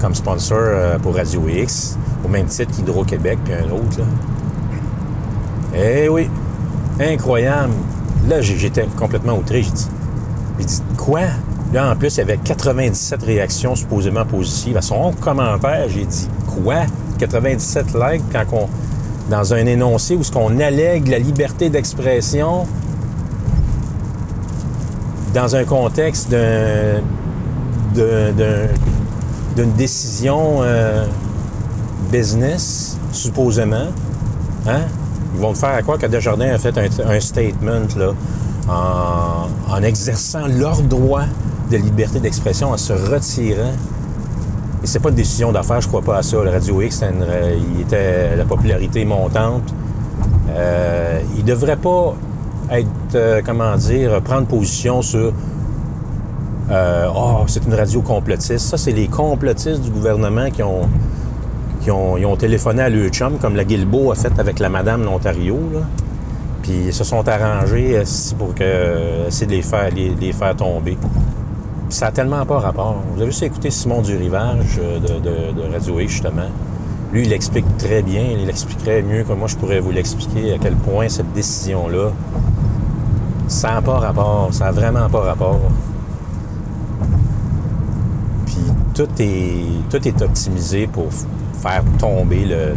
comme sponsor euh, pour Radio X au même titre qu'Hydro-Québec puis un autre là. Eh oui, incroyable. Là, j'étais complètement outré. J'ai dit, j'ai dit quoi? Là, en plus, il y avait 97 réactions supposément positives. À son commentaire, j'ai dit quoi? 97 likes quand on dans un énoncé où ce qu'on allègue la liberté d'expression dans un contexte d'un- d'un- d'un- d'une décision euh, business, supposément. Hein? Ils vont faire à quoi? Que Desjardins a fait un, statement en, en exerçant leur droit de liberté d'expression, en se retirant. Et c'est pas une décision d'affaires, je crois pas à ça. Le Radio X, euh, il était la popularité montante. Euh, il devrait pas être, euh, comment dire, prendre position sur euh, oh, c'est une radio complotiste. Ça, c'est les complotistes du gouvernement qui ont, qui ont, ils ont téléphoné à leur comme la Guilbeault a fait avec la madame d'Ontario. Puis ils se sont arrangés euh, pour que, essayer de les faire, les, les faire tomber. Ça a tellement pas rapport. Vous avez juste écouté Simon du Rivage euh, de, Radio X, justement. Lui, il explique très bien. Il expliquerait mieux que moi, je pourrais vous l'expliquer à quel point cette décision-là, ça n'a pas rapport. Ça n'a vraiment pas rapport. Puis tout est, tout est optimisé pour faire tomber le-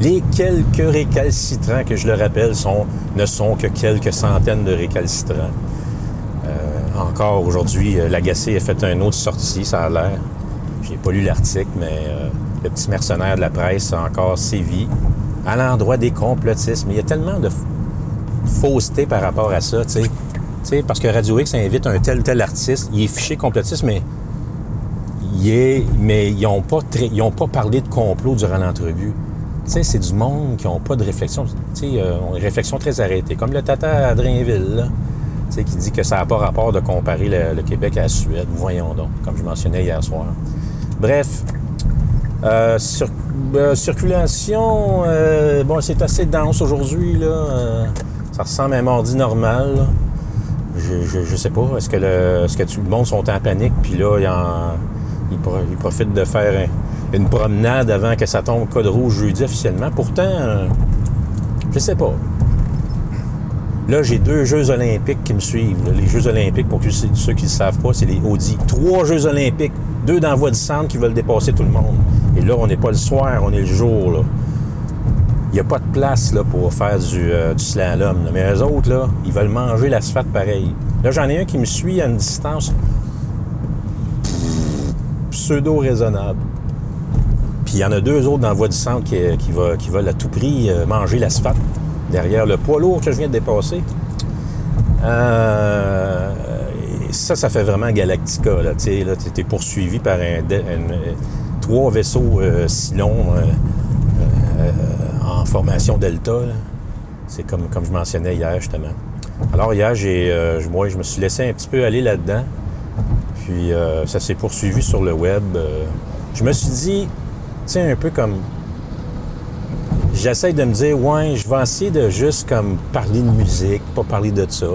Les quelques récalcitrants, que je le rappelle, sont, ne sont que quelques centaines de récalcitrants. Euh, encore aujourd'hui, euh, Lagacé a fait une autre sortie, ça a l'air. J'ai pas lu l'article, mais euh, le petit mercenaire de la presse a encore sévi à l'endroit des complotistes. Mais il y a tellement de fausseté par rapport à ça, tu sais. Parce que Radio X invite un tel tel artiste, il est fiché complotiste, mais mais ils n'ont pas, parlé de complot durant l'entrevue. Tu sais, c'est du monde qui n'ont pas de réflexion. Tu sais, euh, une réflexion très arrêtée. Comme le tata Adrinville, là, tu sais, qui dit que ça n'a pas rapport de comparer le, Québec à la Suède. Voyons donc, comme je mentionnais hier soir. Bref, euh, euh, circulation, euh, bon, c'est assez dense aujourd'hui, là. Ça ressemble à un mardi normal. Je, je, je sais pas. Est-ce que, le, est-ce que tout le monde sont en panique, puis là, ils, en- ils pro- ils profitent de faire un- une promenade avant que ça tombe code rouge jeudi officiellement? Pourtant, je sais pas. Là, j'ai deux Jeux olympiques qui me suivent. Les Jeux olympiques, pour ceux qui ne savent pas, c'est les Audi. Trois Jeux olympiques, deux dans la voie du centre qui veulent dépasser tout le monde. Et là, on n'est pas le soir, on est le jour. Il n'y a pas de place là, pour faire du, euh, slalom. Mais eux autres, là, ils veulent manger l'asphalte pareil. Là, j'en ai un qui me suit à une distance pseudo-raisonnable. Puis il y en a deux autres dans la voie du centre qui, qui veulent à tout prix euh, manger l'asphalte derrière le poids lourd que je viens de dépasser. Euh, ça, ça fait vraiment Galactica. Là, tu es poursuivi par euh, trois vaisseaux euh, Cylon euh, en formation Delta. C'est comme, comme je mentionnais hier, justement. Alors hier, moi, je me suis laissé un petit peu aller là-dedans. Puis ça s'est poursuivi sur le web. Je me suis dit, tu un peu comme j'essaie de me dire, ouais, je vais essayer de juste comme parler de musique, pas parler de ça.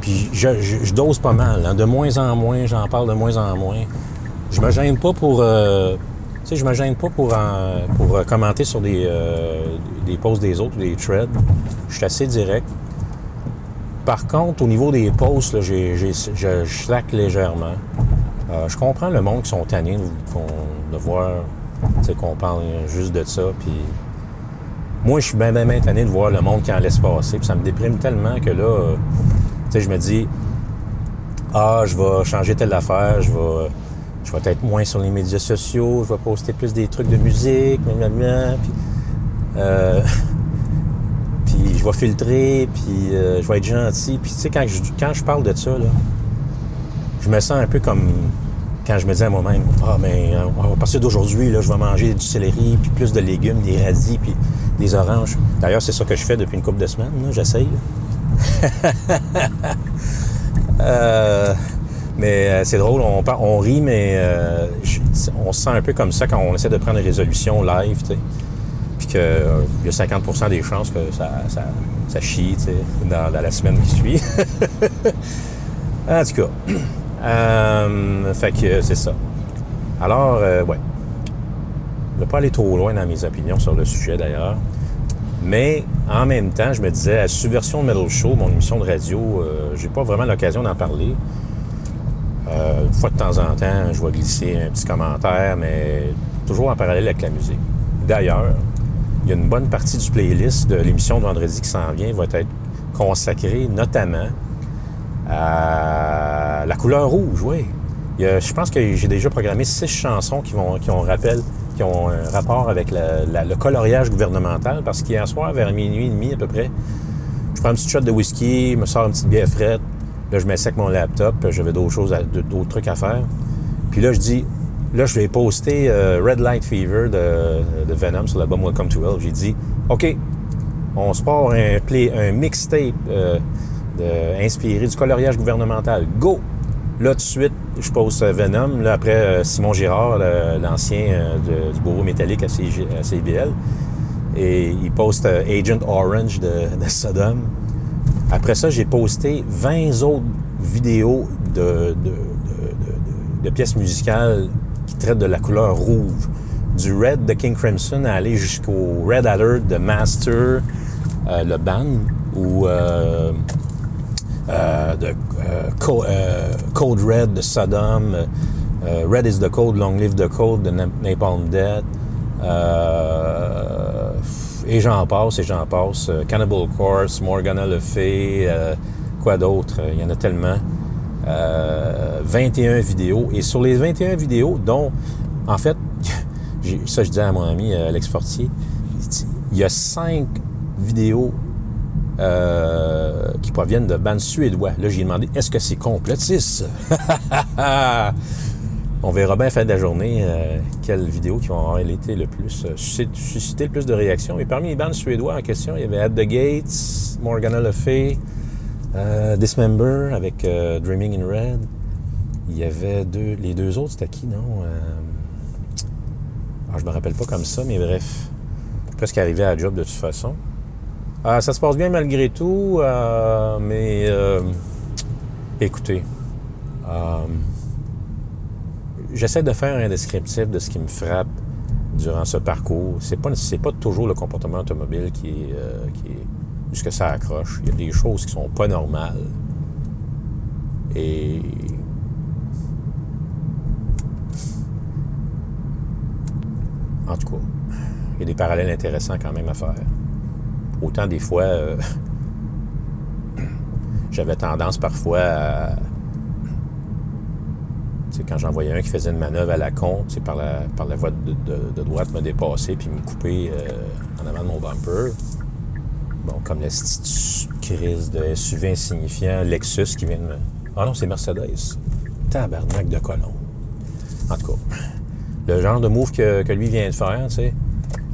Puis je, je- dose pas mal, hein. de moins en moins, j'en parle de moins en moins. Je me gêne pas pour, euh, tu sais, je me gêne pas pour, pour euh, commenter sur des, euh, des posts des autres, des threads. Je suis assez direct. Par contre, au niveau des posts, là, j'ai, je, slack légèrement. Je comprends le monde qui sont tannés de, de voir qu'on parle juste de ça. Puis moi, je suis bien, bien, bien tanné de voir le monde qui en laisse passer. Puis ça me déprime tellement que là, euh, tu sais, je me dis, ah, je vais changer telle affaire, je vais, je vais être moins sur les médias sociaux, je vais poster plus des trucs de musique, blablabla, puis, euh, puis je vais filtrer, puis euh, je vais être gentil. Puis tu sais, quand je, quand je parle de ça, là, je me sens un peu comme quand je me dis à moi-même, ah, mais euh, à partir d'aujourd'hui, je vais manger du céleri, puis plus de légumes, des radis, puis des oranges. D'ailleurs, c'est ça que je fais depuis une couple de semaines, j'essaye. Euh, Mais euh, c'est drôle, on, rit, mais on se sent un peu comme ça quand on essaie de prendre une résolution live, tu. Puis qu'il y a 50% des chances que ça, chie, dans la semaine qui suit. en tout cas, euh, fait que c'est ça. Alors, euh, ouais. Je ne pas aller trop loin dans mes opinions sur le sujet d'ailleurs. Mais en même temps, je me disais, à Subversion Metal Show, mon émission de radio, euh, j'ai pas vraiment l'occasion d'en parler. Euh, une fois de temps en temps, je vais glisser un petit commentaire, mais toujours en parallèle avec la musique. D'ailleurs, il y a une bonne partie du playlist de l'émission de vendredi qui s'en vient va être consacrée notamment à la couleur rouge, oui. Je pense que j'ai déjà programmé six chansons qui, vont, qui ont rappel, qui ont un rapport avec le coloriage gouvernemental, parce qu'hier soir, vers minuit et demi à peu près, je prends une petite shot de whisky, me sors une petite bière frette, là je ça avec mon laptop, j'avais d'autres choses, d'autres trucs à faire. Puis là je dis, là je vais poster euh, Red Light Fever de, de Venom sur l'album Welcome to Hell. J'ai dit, OK, on se part un, play, un mixtape euh, inspiré du coloriage gouvernemental. Go! Là, tout de suite, je pose euh, Venom. Là, après, euh, Simon Girard, l'ancien euh, du bureau métallique à, CG à CBL. Et il poste Agent Orange de, Sodom. Après ça, j'ai posté 20 autres vidéos de, pièces musicales qui traitent de la couleur rouge. Du Red de King Crimson à aller jusqu'au Red Alert de Master, le band, ou euh, de euh, euh, Code Red de Sodom, Red is the Code, Long Live the Code de Na- Napalm Death, et j'en passe, et j'en passe. Cannibal Corpse, Morgana Le Fay, quoi d'autre? Il y en a tellement. Euh, 21 vidéos. Et sur les 21 vidéos, dont, en fait, ça je disais à mon ami Alex Fortier, il y a 5 vidéos euh, qui proviennent de bandes suédois. Là, j'ai demandé, est-ce que c'est complotiste? On verra bien à la fin de la journée euh, quelles vidéos qui avoir été le plus euh, suscité, le plus de réactions. Et parmi les bandes suédois en question, il y avait At the Gates, Morgana Le Fay, Dismember avec Dreaming in Red. Il y avait deux, les deux autres, c'était qui, non? Euh, ah, je me rappelle pas comme ça, mais bref. Presque arrivé à la job de toute façon. Ah, ça se passe bien malgré tout, euh, mais euh, écoutez, euh, j'essaie de faire un descriptif de ce qui me frappe durant ce parcours. C'est pas pas toujours le comportement automobile qui est, euh, qui est ça accroche. Il y a des choses qui sont pas normales. Et en tout cas, il y a des parallèles intéressants quand même à faire. Autant des fois, euh, j'avais tendance parfois à. Quand j'en voyais un qui faisait une manœuvre à la con, par la, par la voie de, de- droite, me dépasser puis me couper euh, en avant de mon bumper. Bon, comme la crise de SUV insignifiant, Lexus qui vient de me. Ah non, c'est Mercedes. Tabarnak de colon. En tout cas, le genre de move que, que lui vient de faire, tu sais.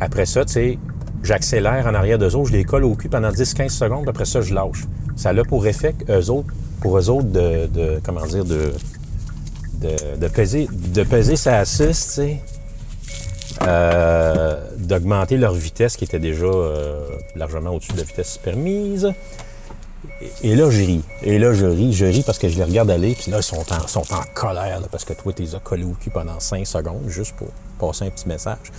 Après ça, tu sais, j'accélère en arrière d'eux autres, je les colle au cul pendant 10-15 secondes, après ça, je lâche. Ça a pour effet qu'eux autres, pour eux autres, de, comment dire, de, de, peser, de peser sa sais, euh, d'augmenter leur vitesse qui était déjà euh, largement au-dessus de la vitesse permise. Et, là, je ris. Et là, je ris. Je ris parce que je les regarde aller, puis là, ils sont en, sont en colère parce que toi, tu les as collés au cul pendant 5 secondes juste pour passer un petit message.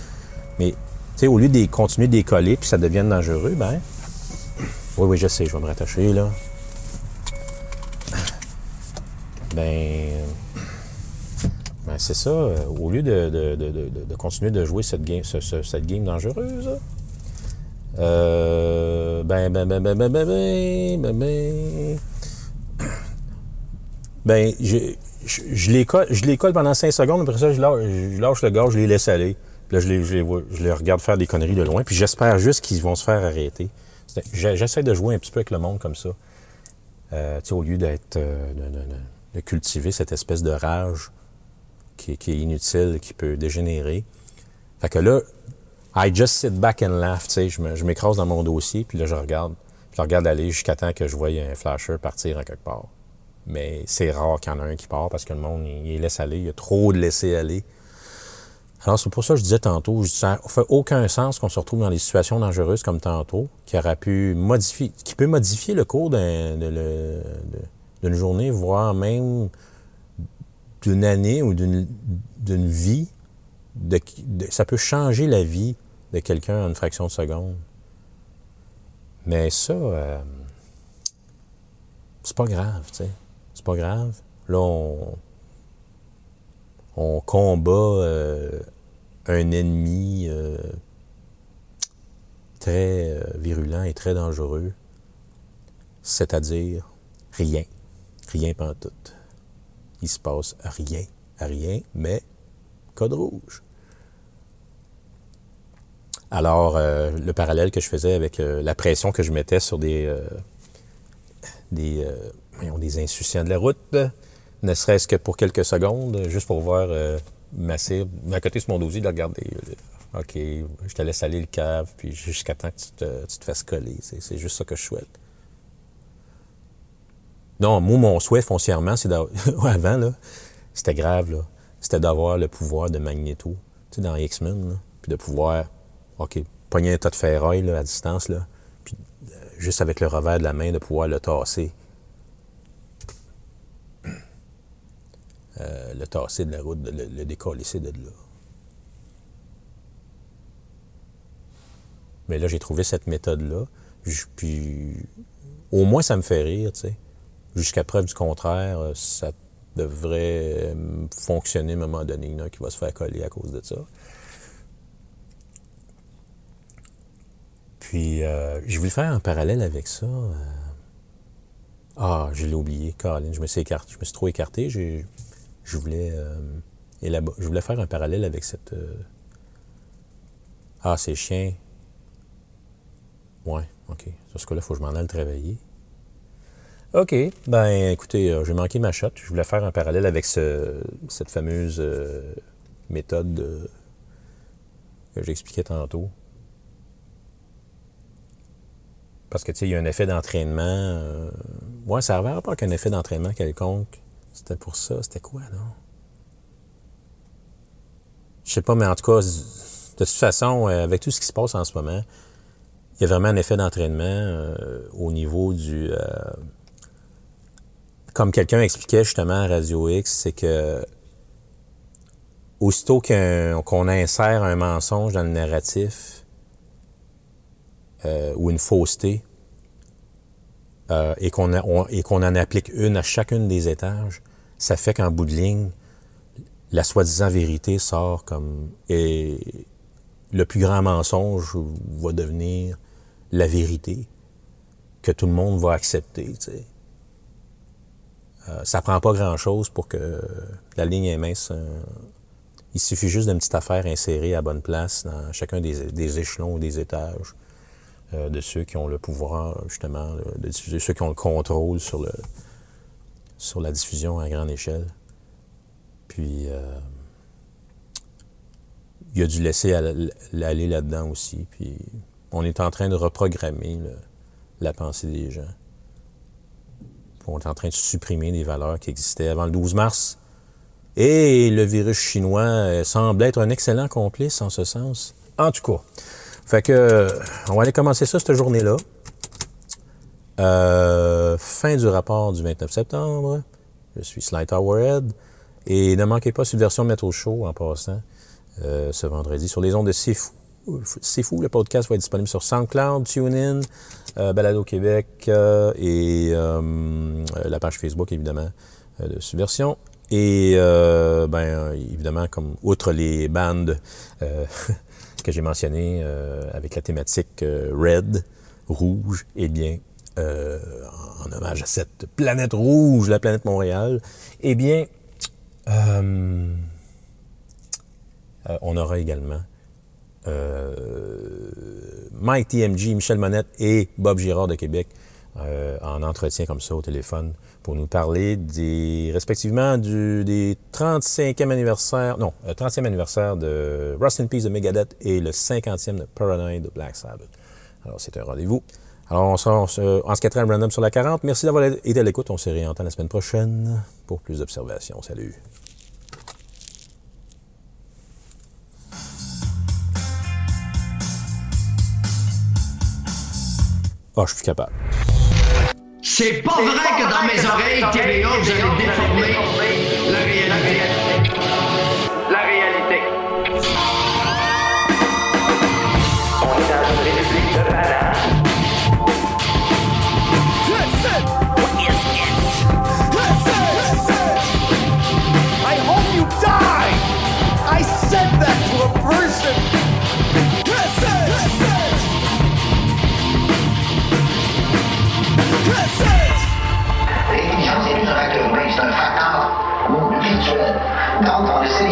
Mais, sais, au lieu de continuer de les coller puis ça devienne dangereux, ben. Oui, oui, je sais, je vais me rattacher, là. Ben. Ben, c'est ça. euh, Au lieu de, de- de- de- continuer de jouer cette game, ce- ce- cette game dangereuse, ben, ben, ben, ben, ben, ben, ben, ben, ben, ben, je, je, les colle, pendant 5 secondes, après ça, je lâche, je lâche le gaz, je les laisse aller. Puis là, je les, regarde faire des conneries de loin, puis j'espère juste qu'ils vont se faire arrêter. J'essaie de jouer un petit peu avec le monde comme ça. Euh, au lieu d'être, euh, de, cultiver cette espèce de rage qui, est- inutile, qui peut dégénérer. Fait que là, I just sit back and laugh, tu sais, je me- je m'écrase dans mon dossier, puis là, je regarde, puis je regarde aller jusqu'à temps que je voie un flasher partir à quelque part. Mais c'est rare qu'il y en a un qui part parce que le monde, il, il laisse aller. Il y a trop de laisser aller. Alors, c'est pour ça que je disais tantôt, ça fait aucun sens qu'on se retrouve dans des situations dangereuses comme tantôt, qui aurait pu modifier, qui peut modifier le cours d'une journée, voire même d'une année ou d'une vie. Ça peut changer la vie de quelqu'un en une fraction de seconde. Mais ça, euh, c'est pas grave, tu sais. C'est pas grave. Là, on, on combat euh, un ennemi euh, très euh, virulent et très dangereux, c'est-à-dire rien, rien tout. Il se passe rien, rien, mais code rouge. Alors, euh, le parallèle que je faisais avec la pression que je mettais sur des, des, des insouciants de la route, ne serait-ce que pour quelques secondes, juste pour voir masser, à côté de mon dossier, de regarder. OK, je te laisse aller le cave, puis jusqu'à temps que tu te, tu te fasses coller. C'est juste ça que je souhaite. Non, moi, mon souhait foncièrement, c'est d'avoir. Avant, là, c'était grave, là. C'était d'avoir le pouvoir de Magneto, tu sais, dans X-Men, puis de pouvoir, OK, pogner un tas de ferraille là, à distance, là, puis euh, juste avec le revers de la main, de pouvoir le tasser Euh, le tasser de la route, le, le décoller de là. Mais là, j'ai trouvé cette méthode-là. Puis, au moins, ça me fait rire, tu sais. Jusqu'à preuve du contraire, euh, ça devrait euh, fonctionner à un moment donné, qui va se faire coller à cause de ça. Puis, j'ai voulu faire un parallèle avec ça. Ah, je l'ai oublié, Caroline. Je me suis écarté, je me suis trop écarté. Je voulais, euh, je voulais faire un parallèle avec cette. Euh, ah, ces chiens. Ouais, OK. Sur ce cas-là, il faut que je m'en aille travailler. OK. Ben, écoutez, euh, j'ai manqué ma shot. Je voulais faire un parallèle avec cette fameuse méthode que j'expliquais tantôt. Parce que, tu sais, il y a un effet d'entraînement. ouais, ça n'avait pas qu'un effet d'entraînement quelconque. C'était pour ça. C'était quoi, non? Je sais pas, mais en tout cas, de toute façon, euh, avec tout ce qui se passe en ce moment, il y a vraiment un effet d'entraînement euh, au niveau du... Euh, comme quelqu'un expliquait justement à Radio X, c'est que aussitôt qu'on insère un mensonge dans le narratif ou une fausseté, euh, et qu'on en applique une à chacune des étages, ça fait qu'en bout de ligne, la soi-disant vérité sort comme... Et le plus grand mensonge va devenir la vérité que tout le monde va accepter. Tu sais. Euh, ça prend pas grand-chose pour que la ligne est mince. Il suffit juste d'une petite affaire insérée à bonne place dans chacun des échelons ou des étages. Euh, de ceux qui ont le pouvoir, justement, de diffuser, ceux qui ont le contrôle sur, le, sur la diffusion à grande échelle. Puis, euh, il a dû laisser aller là-dedans aussi. Puis, on est en train de reprogrammer la pensée des gens. on est en train de supprimer des valeurs qui existaient avant le 12 mars. Et le virus chinois euh, semble être un excellent complice en ce sens. En tout cas, fait que, on va aller commencer ça cette journée-là. Euh, fin du rapport du 29 septembre. Je suis Sly Towerhead. Et ne manquez pas Subversion Métro Show en passant euh, ce vendredi sur les ondes de C'est le podcast va être disponible sur SoundCloud, TuneIn, euh, Balado Québec et la page Facebook, évidemment, de Subversion. Et, ben, évidemment, comme outre les bandes que j'ai mentionné euh, avec la thématique euh, Red, rouge, eh bien, euh, en hommage à cette planète rouge, la planète Montréal, eh bien, on aura également Mike TMG, Michel Monette et Bob Girard de Québec en entretien comme ça au téléphone pour nous parler des, respectivement du, des 35e anniversaire, non, 30e euh, anniversaire de Rust in Peace de Megadeth et le 50e de Paranoid de Black Sabbath. Alors, c'est un rendez-vous Alors, on se, on se- quatrième random sur la 40. Merci d'avoir été à l'écoute. On se réentend la semaine prochaine pour plus d'observations. Salut. Ah, je suis capable. C'est pas vrai que dans mes oreilles, TVA, vous allez déformer la réalité. La réalité. On est dans une république de it! Então, São Paulo,